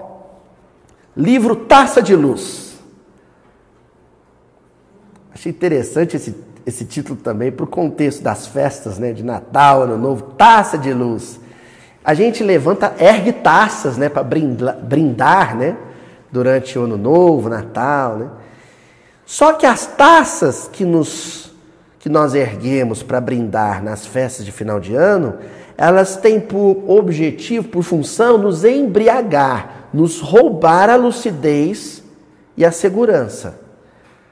livro Taça de Luz. Achei interessante esse, esse título também para o contexto das festas né, de Natal, Ano Novo. Taça de Luz. A gente levanta, ergue taças né, para brindar, brindar né, durante o Ano Novo, Natal. Né? Só que as taças que, nos, que nós erguemos para brindar nas festas de final de ano, elas têm por objetivo, por função, nos embriagar, nos roubar a lucidez e a segurança.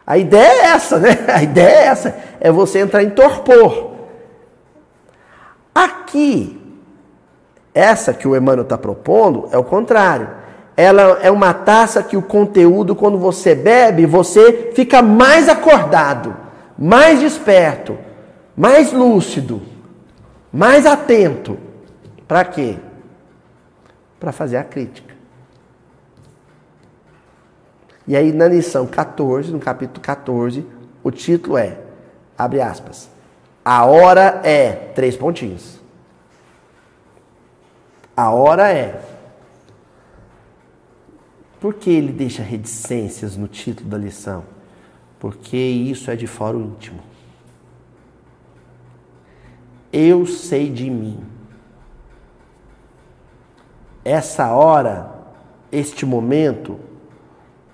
A ideia é essa, né? A ideia é essa, é você entrar em torpor. Aqui, essa que o Emmanuel está propondo é o contrário ela é uma taça que o conteúdo, quando você bebe, você fica mais acordado, mais desperto, mais lúcido, mais atento. Para quê? Para fazer a crítica. E aí, na lição 14, no capítulo 14, o título é, abre aspas, a hora é, três pontinhos. A hora é por que ele deixa reticências no título da lição? Porque isso é de fora o íntimo. Eu sei de mim. Essa hora, este momento,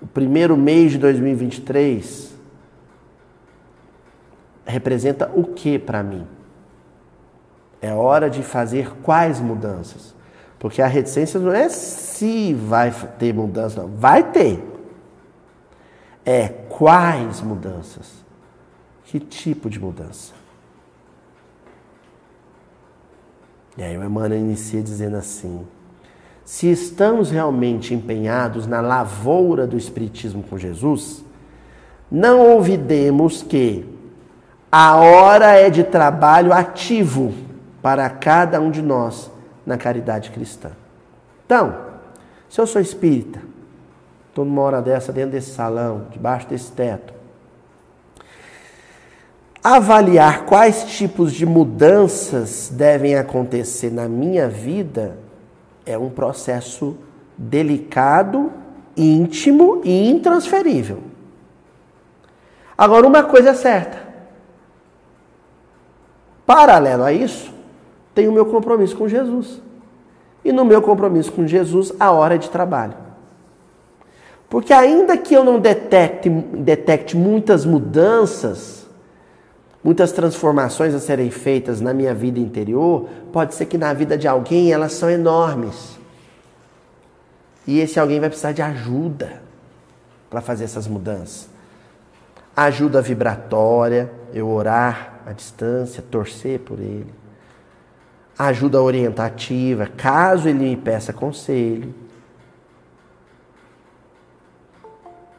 o primeiro mês de 2023, representa o que para mim? É hora de fazer quais mudanças? Porque a reticência não é se vai ter mudança, não. Vai ter. É quais mudanças? Que tipo de mudança? E aí o Emmanuel inicia dizendo assim: se estamos realmente empenhados na lavoura do Espiritismo com Jesus, não ouvidemos que a hora é de trabalho ativo para cada um de nós na caridade cristã. Então, se eu sou espírita, estou numa hora dessa dentro desse salão, debaixo desse teto, avaliar quais tipos de mudanças devem acontecer na minha vida é um processo delicado, íntimo e intransferível. Agora, uma coisa é certa. Paralelo a isso, tenho o meu compromisso com Jesus. E no meu compromisso com Jesus, a hora de trabalho. Porque ainda que eu não detecte, detecte muitas mudanças, muitas transformações a serem feitas na minha vida interior, pode ser que na vida de alguém elas são enormes. E esse alguém vai precisar de ajuda para fazer essas mudanças. Ajuda vibratória, eu orar à distância, torcer por ele ajuda orientativa, caso ele me peça conselho.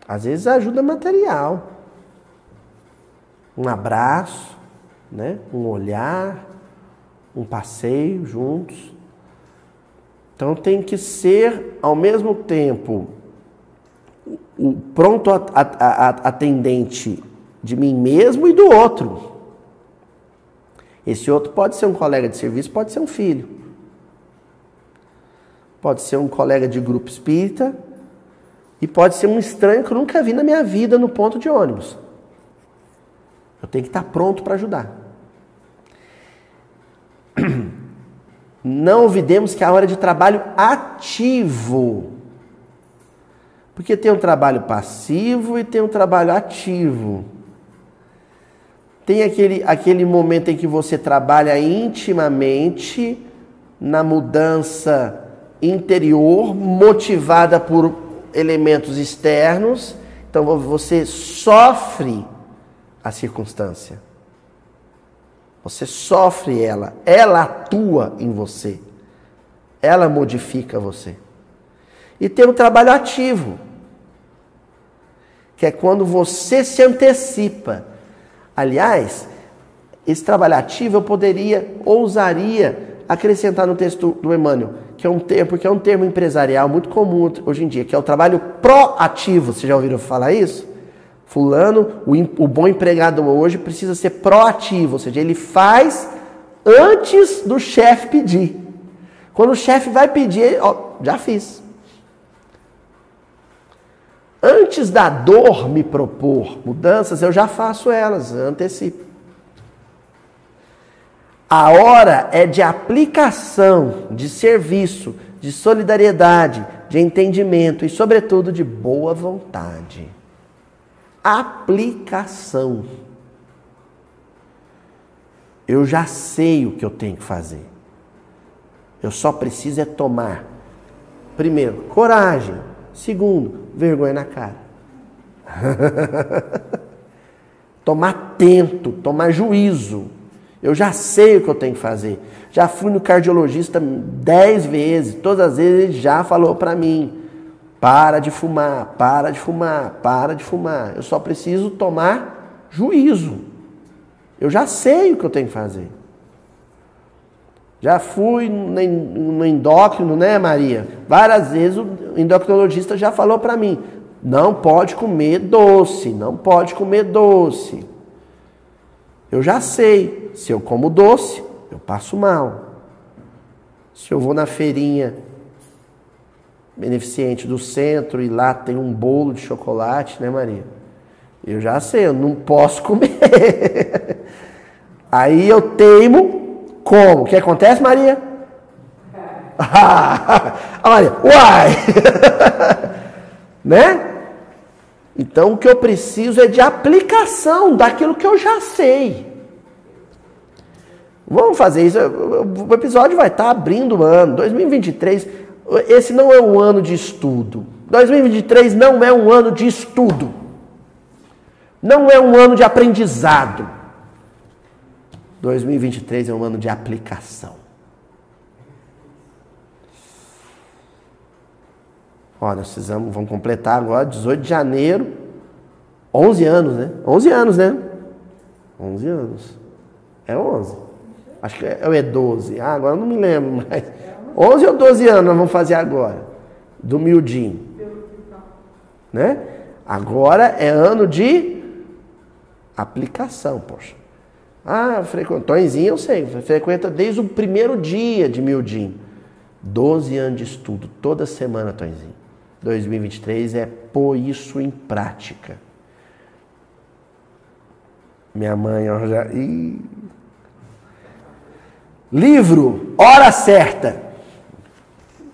Às vezes ajuda material. Um abraço, né? um olhar, um passeio juntos. Então tem que ser, ao mesmo tempo, o pronto atendente de mim mesmo e do outro. Esse outro pode ser um colega de serviço, pode ser um filho. Pode ser um colega de grupo espírita e pode ser um estranho que eu nunca vi na minha vida no ponto de ônibus. Eu tenho que estar pronto para ajudar. Não ouvidemos que a hora de trabalho ativo. Porque tem um trabalho passivo e tem um trabalho ativo. Tem aquele, aquele momento em que você trabalha intimamente na mudança interior, motivada por elementos externos. Então você sofre a circunstância. Você sofre ela, ela atua em você, ela modifica você. E tem o trabalho ativo, que é quando você se antecipa Aliás, esse trabalho ativo eu poderia, ousaria acrescentar no texto do Emmanuel, que é um termo, porque é um termo empresarial muito comum hoje em dia, que é o trabalho proativo. Vocês já ouviram falar isso? Fulano, o, o bom empregado hoje precisa ser proativo, ou seja, ele faz antes do chefe pedir. Quando o chefe vai pedir, ó, já fiz. Antes da dor me propor mudanças, eu já faço elas, antecipo. A hora é de aplicação, de serviço, de solidariedade, de entendimento e, sobretudo, de boa vontade. Aplicação. Eu já sei o que eu tenho que fazer. Eu só preciso é tomar, primeiro, coragem, Segundo, vergonha na cara. tomar tento, tomar juízo. Eu já sei o que eu tenho que fazer. Já fui no cardiologista dez vezes, todas as vezes ele já falou para mim: para de fumar, para de fumar, para de fumar. Eu só preciso tomar juízo. Eu já sei o que eu tenho que fazer. Já fui no endócrino, né, Maria? Várias vezes o endocrinologista já falou para mim: não pode comer doce, não pode comer doce. Eu já sei, se eu como doce, eu passo mal. Se eu vou na feirinha beneficente do centro e lá tem um bolo de chocolate, né, Maria? Eu já sei, eu não posso comer. Aí eu teimo como? O que acontece, Maria? Ah, Maria, uai! né? Então o que eu preciso é de aplicação daquilo que eu já sei. Vamos fazer isso. O episódio vai estar abrindo o ano. 2023, esse não é um ano de estudo. 2023 não é um ano de estudo. Não é um ano de aprendizado. 2023 é um ano de aplicação. Ó, nós precisamos, vamos completar agora, 18 de janeiro, 11 anos, né? 11 anos, né? 11 anos. É 11. Acho que é, é 12. Ah, agora eu não me lembro mais. 11 ou 12 anos nós vamos fazer agora, do miudinho. Né? Agora é ano de aplicação, poxa. Ah, frequenta. Tonzinho eu sei, frequenta desde o primeiro dia de Mildim. 12 anos de estudo, toda semana, Tonzinho. 2023 é pôr isso em prática. Minha mãe, ó, já. Ih. Livro, Hora Certa.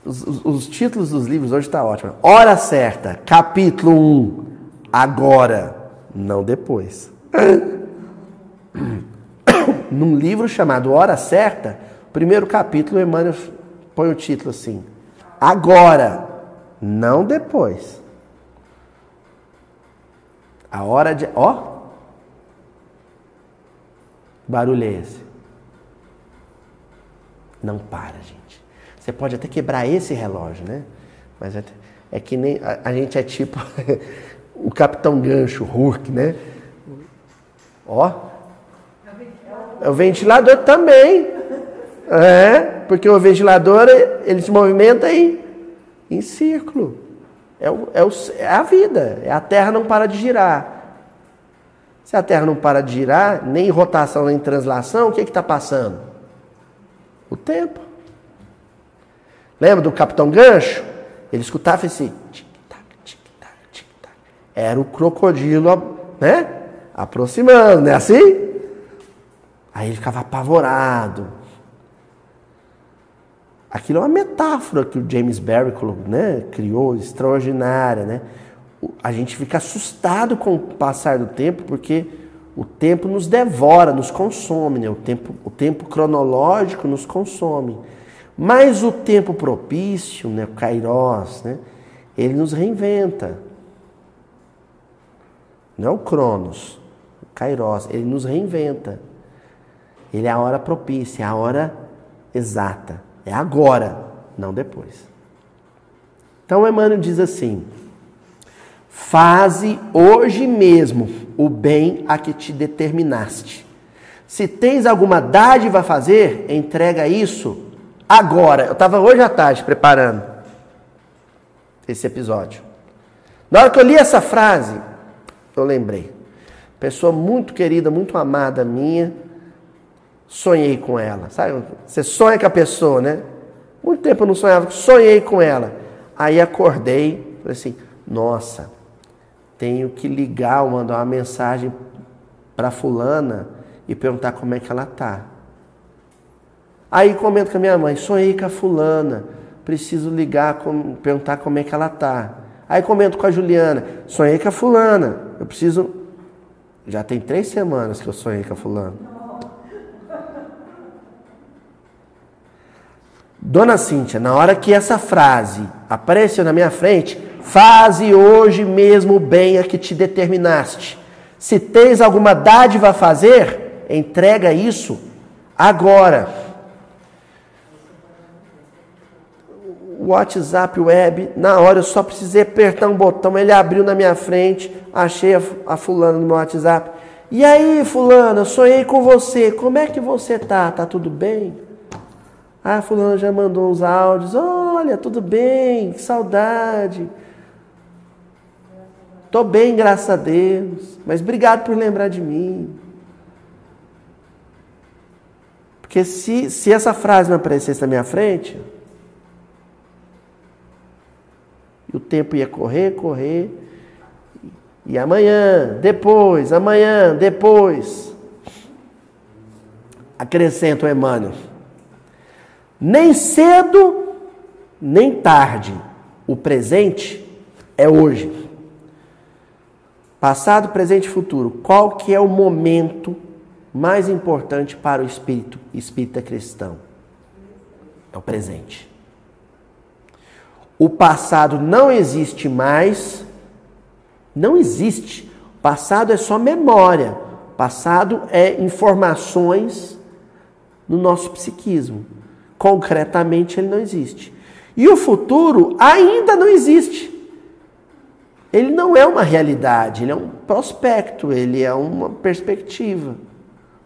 Os, os, os, títulos dos livros hoje estão tá ótimos. Hora Certa, capítulo 1. Agora, não depois. num livro chamado Hora Certa, primeiro capítulo, Emmanuel põe o título assim: Agora, não depois. A hora de. Ó! Barulho é esse? Não para, gente. Você pode até quebrar esse relógio, né? Mas é, é que nem. A, a gente é tipo o Capitão Gancho, Hulk, né? Ó, o ventilador também. É, porque o ventilador ele se movimenta em, em círculo. É, o, é, o, é a vida. É a Terra não para de girar. Se a Terra não para de girar, nem em rotação, nem em translação, o que está passando? O tempo. Lembra do Capitão Gancho? Ele escutava esse tic-tac, tic-tac, tic-tac. Era o crocodilo, né? Aproximando, não é assim? Aí ele ficava apavorado. Aquilo é uma metáfora que o James Barry né, criou, extraordinária, né? A gente fica assustado com o passar do tempo, porque o tempo nos devora, nos consome, né? O tempo, o tempo cronológico nos consome. Mas o tempo propício, né, o Kairos, né, ele nos reinventa. Não é o Cronos, o Kairos, ele nos reinventa. Ele é a hora propícia, é a hora exata. É agora, não depois. Então Emmanuel diz assim: Faze hoje mesmo o bem a que te determinaste. Se tens alguma dádiva a fazer, entrega isso agora. Eu estava hoje à tarde preparando esse episódio. Na hora que eu li essa frase, eu lembrei. Pessoa muito querida, muito amada minha, sonhei com ela. Sabe? Você sonha com a pessoa, né? Muito tempo eu não sonhava, sonhei com ela. Aí acordei, falei assim: nossa, tenho que ligar ou mandar uma mensagem para fulana e perguntar como é que ela tá. Aí comento com a minha mãe, sonhei com a fulana, preciso ligar, com, perguntar como é que ela tá. Aí comento com a Juliana, sonhei com a fulana, eu preciso. Já tem três semanas que eu sonhei com a fulana. Dona Cíntia, na hora que essa frase apareceu na minha frente, faze hoje mesmo o bem a que te determinaste. Se tens alguma dádiva a fazer, entrega isso agora. O WhatsApp web, na hora eu só precisei apertar um botão, ele abriu na minha frente, achei a, fulana no meu WhatsApp. E aí, fulana, sonhei com você, como é que você tá? Tá tudo bem? Ah, fulano já mandou uns áudios. Olha, tudo bem, que saudade. Tô bem, graças a Deus. Mas obrigado por lembrar de mim. Porque se, se essa frase não aparecesse na minha frente, o tempo ia correr, correr. E amanhã, depois, amanhã, depois. Acrescenta o Emmanuel. Nem cedo, nem tarde. O presente é hoje. Passado, presente e futuro. Qual que é o momento mais importante para o espírito espírita cristão? É o presente. O passado não existe mais. Não existe. O passado é só memória. O passado é informações no nosso psiquismo. Concretamente, ele não existe. E o futuro ainda não existe. Ele não é uma realidade, ele é um prospecto, ele é uma perspectiva,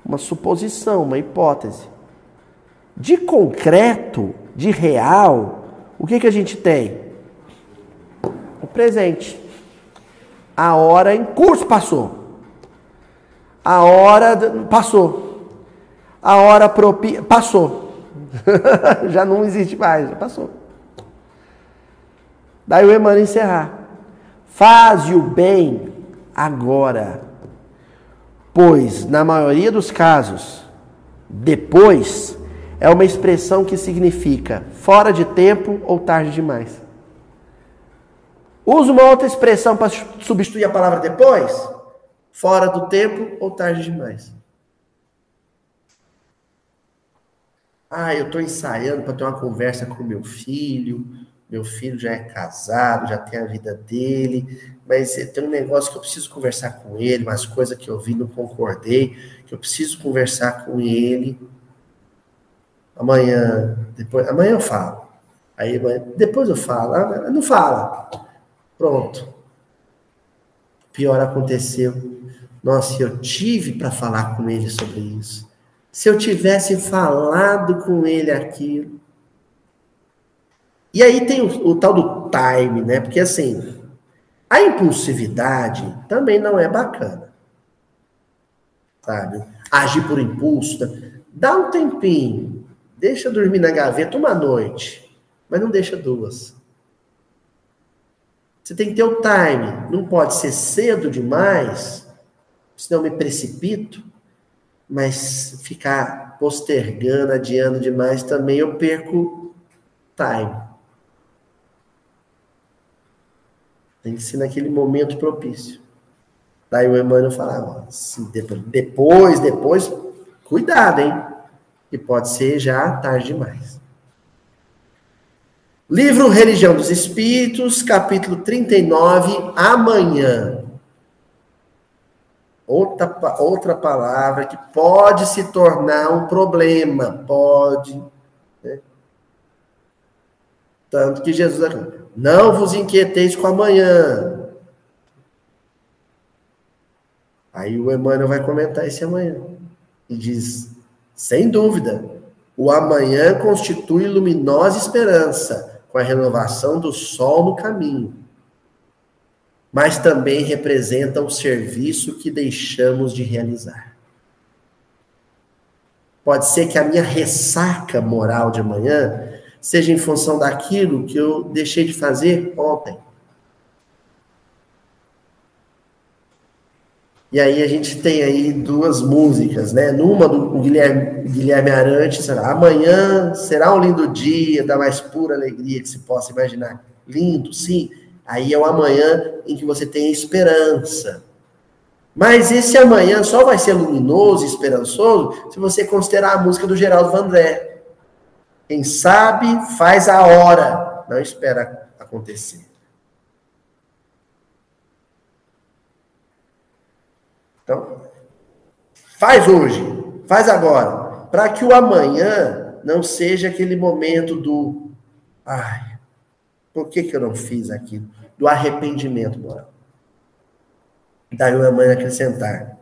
uma suposição, uma hipótese. De concreto, de real, o que, que a gente tem? O presente. A hora em curso passou. A hora passou. A hora propícia passou. já não existe mais, já passou. Daí o Emmanuel encerrar. Faze o bem agora, pois, na maioria dos casos, depois é uma expressão que significa fora de tempo ou tarde demais. Usa uma outra expressão para substituir a palavra depois? Fora do tempo ou tarde demais. Ah, eu estou ensaiando para ter uma conversa com meu filho. Meu filho já é casado, já tem a vida dele, mas tem um negócio que eu preciso conversar com ele, umas coisas que eu vi, não concordei, que eu preciso conversar com ele. Amanhã, depois, amanhã eu falo. Aí depois eu falo. Ah, não fala. Pronto. Pior aconteceu. Nossa, eu tive para falar com ele sobre isso se eu tivesse falado com ele aquilo. E aí tem o, o, tal do time, né? Porque assim, a impulsividade também não é bacana. sabe? Agir por impulso. Dá um tempinho, deixa dormir na gaveta uma noite, mas não deixa duas. Você tem que ter o time, não pode ser cedo demais, senão eu me precipito, mas ficar postergando, adiando demais também eu perco time. Tem que ser naquele momento propício. Daí o Emmanuel falava, assim, depois, depois, cuidado, hein? E pode ser já tarde demais. Livro Religião dos Espíritos, capítulo 39, amanhã. Outra, outra palavra que pode se tornar um problema, pode. Né? Tanto que Jesus não vos inquieteis com amanhã. Aí o Emmanuel vai comentar esse amanhã. E diz: sem dúvida, o amanhã constitui luminosa esperança, com a renovação do sol no caminho. Mas também representa o serviço que deixamos de realizar. Pode ser que a minha ressaca moral de amanhã seja em função daquilo que eu deixei de fazer ontem. E aí a gente tem aí duas músicas, né? Numa do Guilherme, Guilherme amanhã será um lindo dia, da mais pura alegria que se possa imaginar. Lindo, sim. Aí é o amanhã em que você tem esperança. Mas esse amanhã só vai ser luminoso e esperançoso se você considerar a música do Geraldo Vandré. Quem sabe faz a hora, não espera acontecer. Então, faz hoje, faz agora, para que o amanhã não seja aquele momento do ai, por que, que eu não fiz aquilo? Do arrependimento moral. Daí o amanhã acrescentar.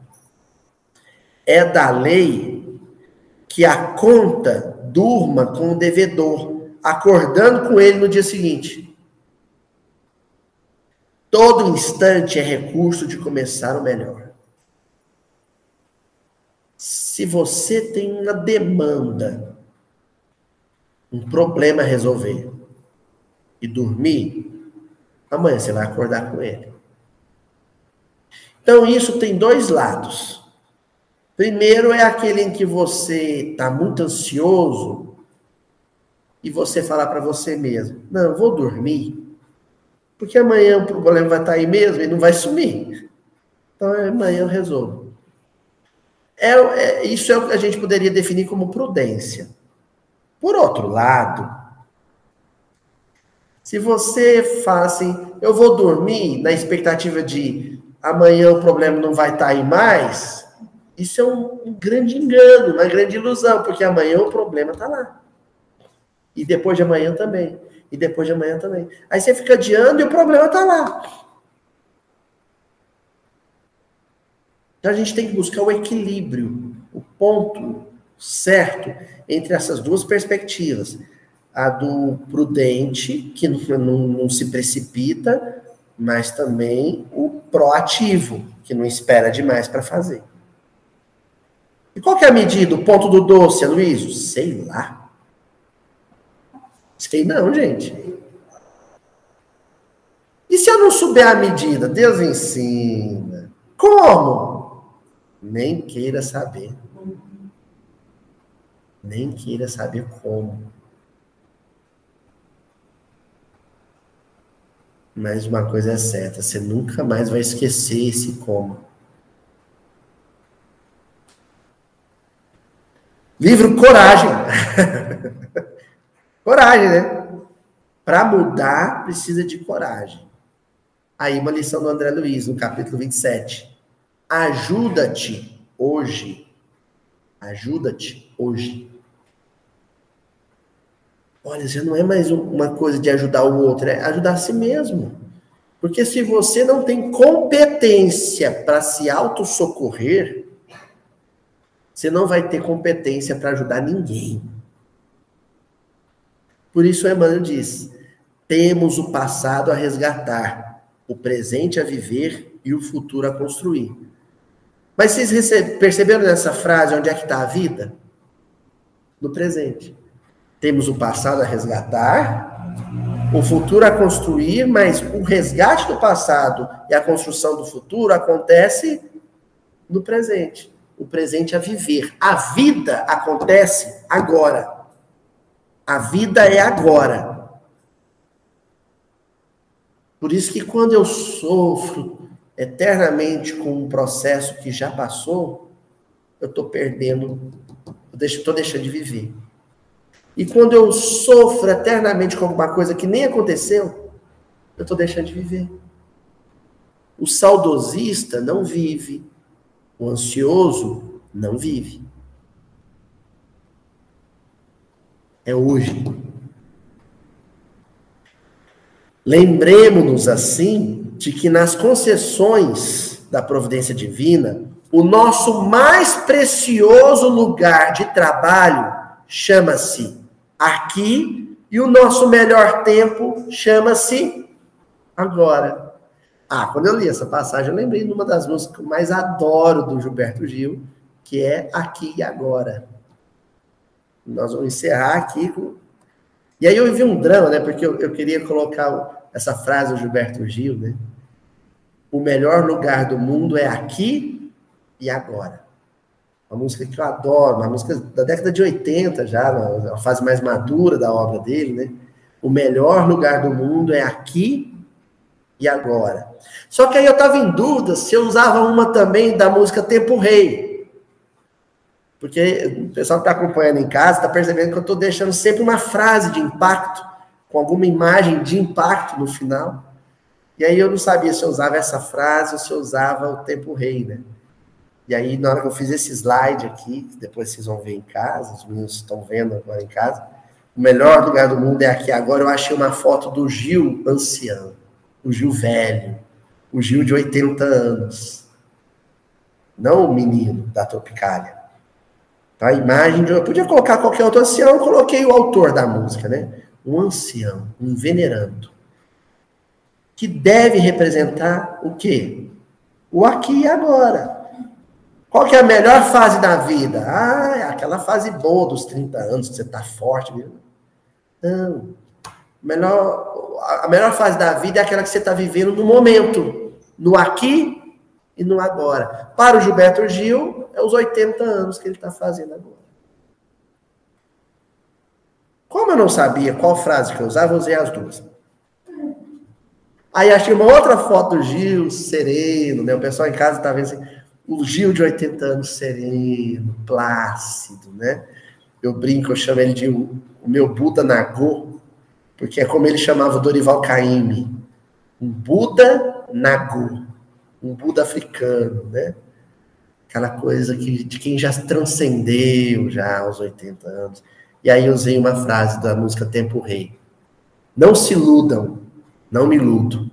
É da lei que a conta durma com o devedor, acordando com ele no dia seguinte. Todo instante é recurso de começar o melhor. Se você tem uma demanda, um problema a resolver e dormir, amanhã você vai acordar com ele. Então, isso tem dois lados. Primeiro é aquele em que você está muito ansioso e você falar para você mesmo: Não, vou dormir, porque amanhã o problema vai estar tá aí mesmo e não vai sumir. Então amanhã eu resolvo. É, é, isso é o que a gente poderia definir como prudência. Por outro lado, se você fala assim, eu vou dormir na expectativa de amanhã o problema não vai estar tá aí mais, isso é um, um grande engano, uma grande ilusão, porque amanhã o problema está lá. E depois de amanhã também. E depois de amanhã também. Aí você fica adiando e o problema está lá. Então a gente tem que buscar o equilíbrio, o ponto certo entre essas duas perspectivas. A do prudente, que não, não, não se precipita, mas também o proativo, que não espera demais para fazer. E qual que é a medida, o ponto do doce, Aloysio? Sei lá. Sei não, gente. E se eu não souber a medida? Deus ensina. Como? Nem queira saber. Nem queira saber como. Mas uma coisa é certa, você nunca mais vai esquecer esse como. Livro Coragem. coragem, né? Para mudar, precisa de coragem. Aí, uma lição do André Luiz, no capítulo 27. Ajuda-te hoje. Ajuda-te hoje. Olha, já não é mais uma coisa de ajudar o outro, é ajudar a si mesmo. Porque se você não tem competência para se autossocorrer, você não vai ter competência para ajudar ninguém. Por isso, Emmanuel diz: temos o passado a resgatar, o presente a viver e o futuro a construir. Mas vocês perceberam nessa frase onde é que está a vida? No presente. Temos o passado a resgatar, o futuro a construir, mas o resgate do passado e a construção do futuro acontece no presente. O presente a viver. A vida acontece agora. A vida é agora. Por isso que quando eu sofro eternamente com um processo que já passou, eu estou perdendo, estou deixando de viver. E quando eu sofro eternamente com alguma coisa que nem aconteceu, eu estou deixando de viver. O saudosista não vive, o ansioso não vive. É hoje. Lembremos-nos, assim, de que nas concessões da providência divina, o nosso mais precioso lugar de trabalho chama-se aqui e o nosso melhor tempo chama-se agora. Ah, quando eu li essa passagem, eu lembrei de uma das músicas que eu mais adoro do Gilberto Gil, que é Aqui e Agora. Nós vamos encerrar aqui com. E aí eu vi um drama, né? Porque eu, eu queria colocar essa frase do Gilberto Gil, né? O melhor lugar do mundo é aqui e agora. Uma música que eu adoro, uma música da década de 80 já, na fase mais madura da obra dele, né? O melhor lugar do mundo é aqui e agora. Só que aí eu estava em dúvida se eu usava uma também da música Tempo Rei. Porque o pessoal que está acompanhando em casa está percebendo que eu estou deixando sempre uma frase de impacto, com alguma imagem de impacto no final. E aí eu não sabia se eu usava essa frase ou se eu usava o Tempo Rei, né? E aí, na hora que eu fiz esse slide aqui, que depois vocês vão ver em casa, os meninos estão vendo agora em casa, o melhor lugar do mundo é aqui agora. Eu achei uma foto do Gil ancião, o Gil velho, o Gil de 80 anos. Não o menino da Tropicália. Tá? A imagem de. Eu podia colocar qualquer outro ancião, eu coloquei o autor da música, né? Um ancião, um venerando. Que deve representar o quê? O aqui e agora. Qual que é a melhor fase da vida? Ah, é aquela fase boa dos 30 anos, que você está forte. Mesmo. Não. Melhor, a melhor fase da vida é aquela que você está vivendo no momento, no aqui e no agora. Para o Gilberto Gil, é os 80 anos que ele está fazendo agora. Como eu não sabia qual frase que eu usava, eu usei as duas. Aí achei uma outra foto do Gil, sereno, né? O pessoal em casa tá vendo assim o Gil de 80 anos sereno, plácido, né? Eu brinco, eu chamo ele de o, meu Buda Nagô, porque é como ele chamava Dorival Caymmi, um Buda Nagô, um Buda africano, né? Aquela coisa que, de quem já transcendeu já aos 80 anos. E aí eu usei uma frase da música Tempo Rei. Não se iludam, não me iludo.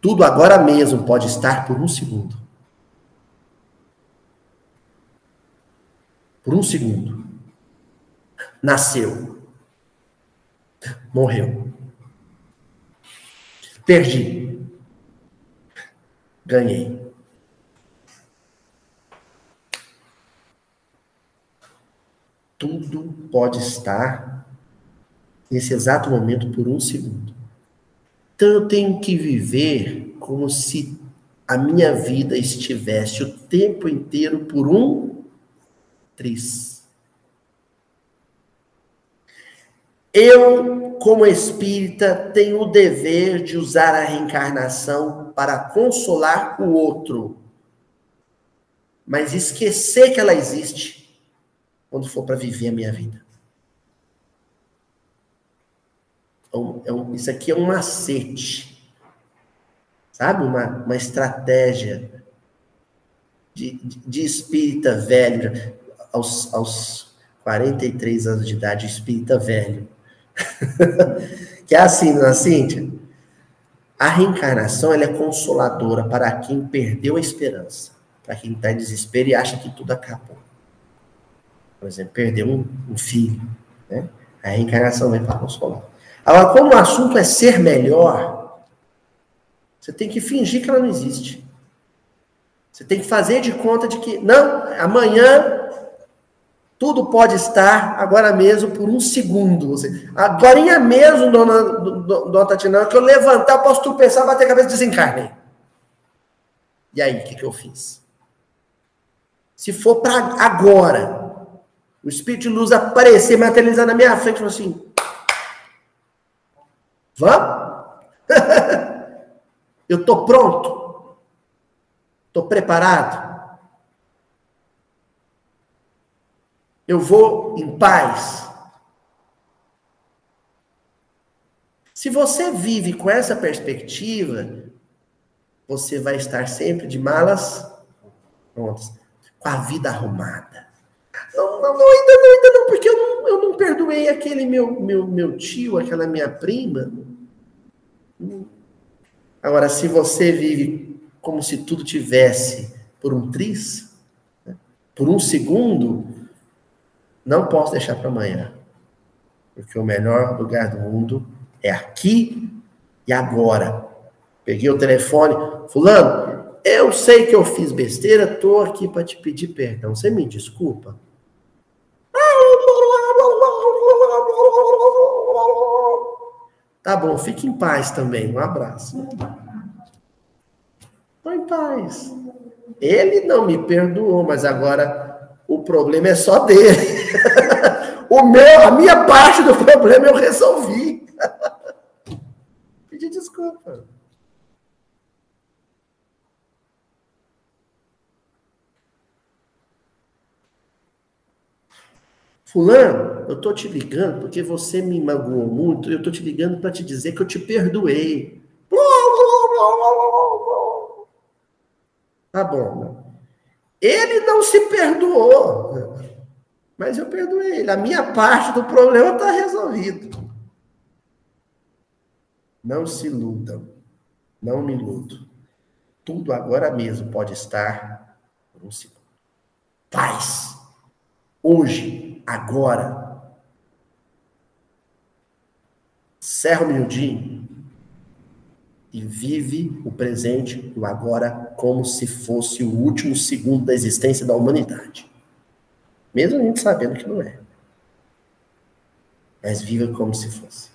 Tudo agora mesmo pode estar por um segundo. Por um segundo. Nasceu. Morreu. Perdi. Ganhei. Tudo pode estar nesse exato momento por um segundo. Então eu tenho que viver como se a minha vida estivesse o tempo inteiro por um Tris. Eu, como espírita, tenho o dever de usar a reencarnação para consolar o outro, mas esquecer que ela existe quando for para viver a minha vida. Então, é um, isso aqui é um macete, sabe? Uma, uma estratégia de, de, de espírita velho aos, aos 43 anos de idade, espírita velho. que é assim, não é, Cíntia? A reencarnação ela é consoladora para quem perdeu a esperança, para quem está em desespero e acha que tudo acabou. Por exemplo, perdeu um, um filho. Né? A reencarnação vem para consolar. Agora, quando o assunto é ser melhor, você tem que fingir que ela não existe. Você tem que fazer de conta de que, não, amanhã tudo pode estar agora mesmo por um segundo. Agora mesmo, dona, dona Tatiana, que eu levantar, posso tropeçar, bater a cabeça e desencarne. E aí, o que, que eu fiz? Se for para agora, o Espírito de Luz aparecer, materializar na minha frente, assim: Vamos? eu estou pronto? Estou preparado? Eu vou em paz? Se você vive com essa perspectiva, você vai estar sempre de malas prontas, com a vida arrumada. Não, não, não, ainda não, ainda não, porque eu não, eu não perdoei aquele meu, meu, meu tio, aquela minha prima. Agora, se você vive como se tudo tivesse por um tris, né, por um segundo, não posso deixar para amanhã. Porque o melhor lugar do mundo é aqui e agora. Peguei o telefone, fulano, eu sei que eu fiz besteira, tô aqui para te pedir perdão. Você me desculpa? Tá bom, fique em paz também. Um abraço. Tô em paz. Ele não me perdoou, mas agora o problema é só dele. o meu, a minha parte do problema eu resolvi. Pedi desculpa. Fulano, eu tô te ligando porque você me magoou muito, eu tô te ligando para te dizer que eu te perdoei. Tá bom. Ele não se perdoou, mas eu perdoei ele. A minha parte do problema está resolvido. Não se iludam. Não me iludo. Tudo agora mesmo pode estar por um segundo. Paz. Hoje agora. Cerra o miudinho e vive o presente o agora como se fosse o último segundo da existência da humanidade. Mesmo a gente sabendo que não é. Mas viva como se fosse.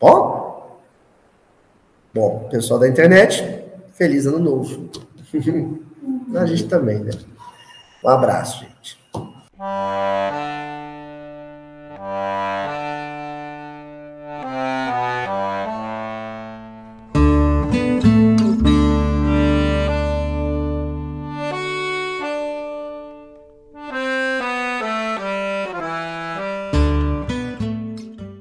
Bom? Bom, pessoal da internet, feliz ano novo. a gente também, né? Um abraço, gente.